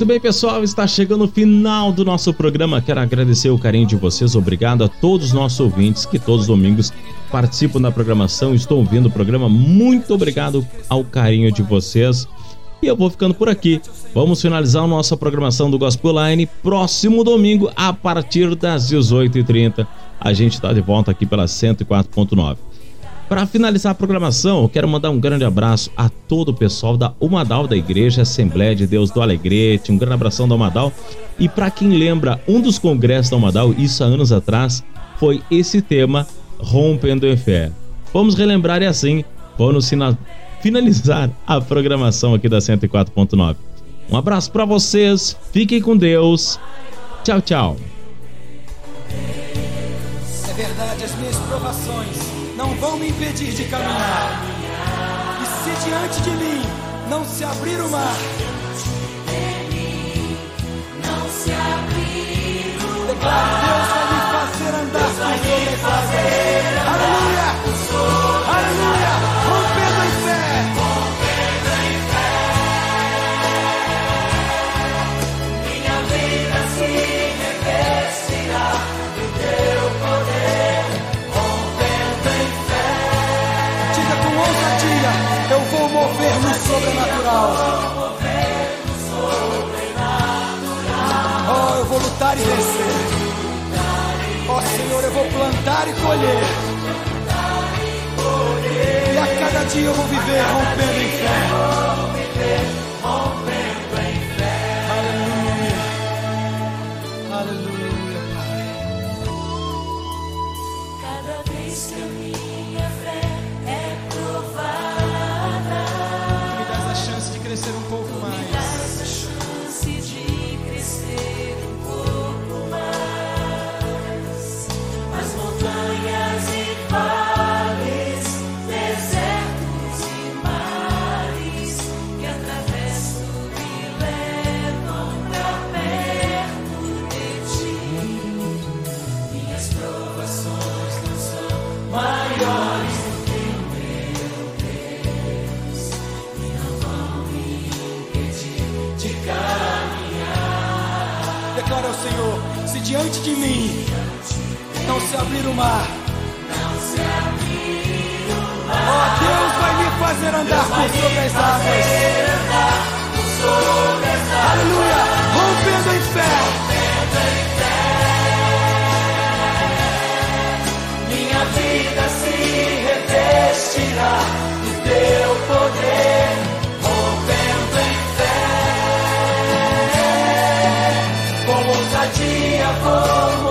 [SPEAKER 4] Bem, pessoal, está chegando o final do nosso programa. Quero agradecer o carinho de vocês. Obrigado a todos os nossos ouvintes que todos os domingos participam da programação, estão ouvindo o programa. Muito obrigado ao carinho de vocês. E eu vou ficando por aqui. Vamos finalizar a nossa programação do Gospel Line próximo domingo a partir das 18h30. A gente está de volta aqui pela 104.9. Para finalizar a programação, eu quero mandar um grande abraço a todo o pessoal da Umadal da Igreja Assembleia de Deus do Alegrete. Um grande abração da Umadal. E para quem lembra, um dos congressos da Umadal, isso há anos atrás, foi esse tema, Rompendo em Fé. Vamos relembrar e assim, vamos finalizar a programação aqui da 104.9. Um abraço para vocês, fiquem com Deus. Tchau, tchau.
[SPEAKER 5] Vão me impedir de caminhar. E se diante de mim não se abrir o mar,
[SPEAKER 31] Não se abrir o
[SPEAKER 5] declaro Deus vai me fazer andar! Aleluia! Oh, eu vou lutar e vencer. Oh, Senhor, eu vou plantar e colher. E a cada dia eu vou viver rompendo em fé. Diante de mim não se abrir o mar, ó Deus vai me fazer andar por sobre as águas. Aleluia, rompendo em fé.
[SPEAKER 32] Minha vida se revestirá do teu poder, rompendo em fé. Com ousadia vou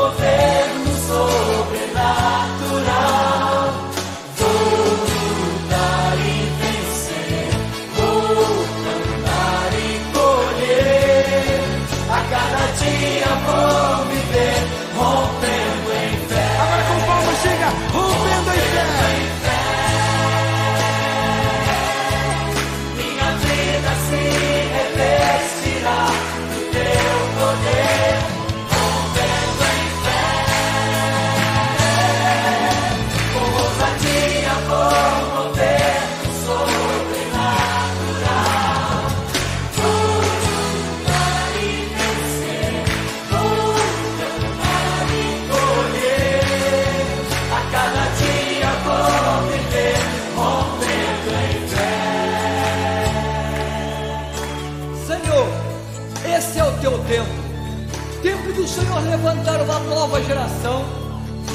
[SPEAKER 5] levantar uma nova geração,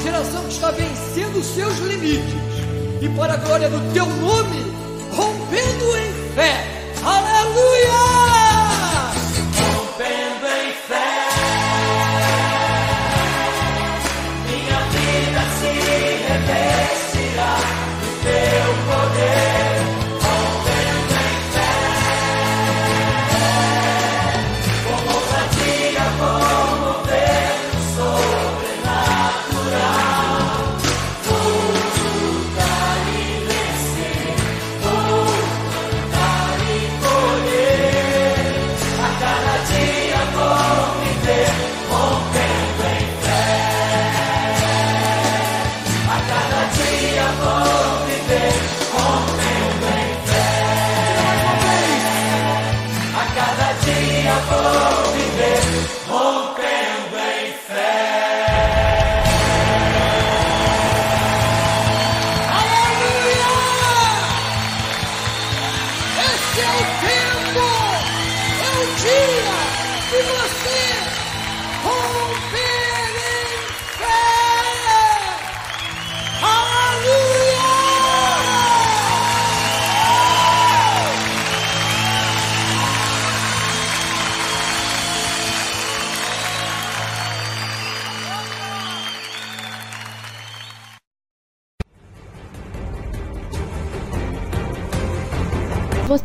[SPEAKER 5] geração que está vencendo os seus limites e para a glória do teu nome, rompendo em fé. Aleluia!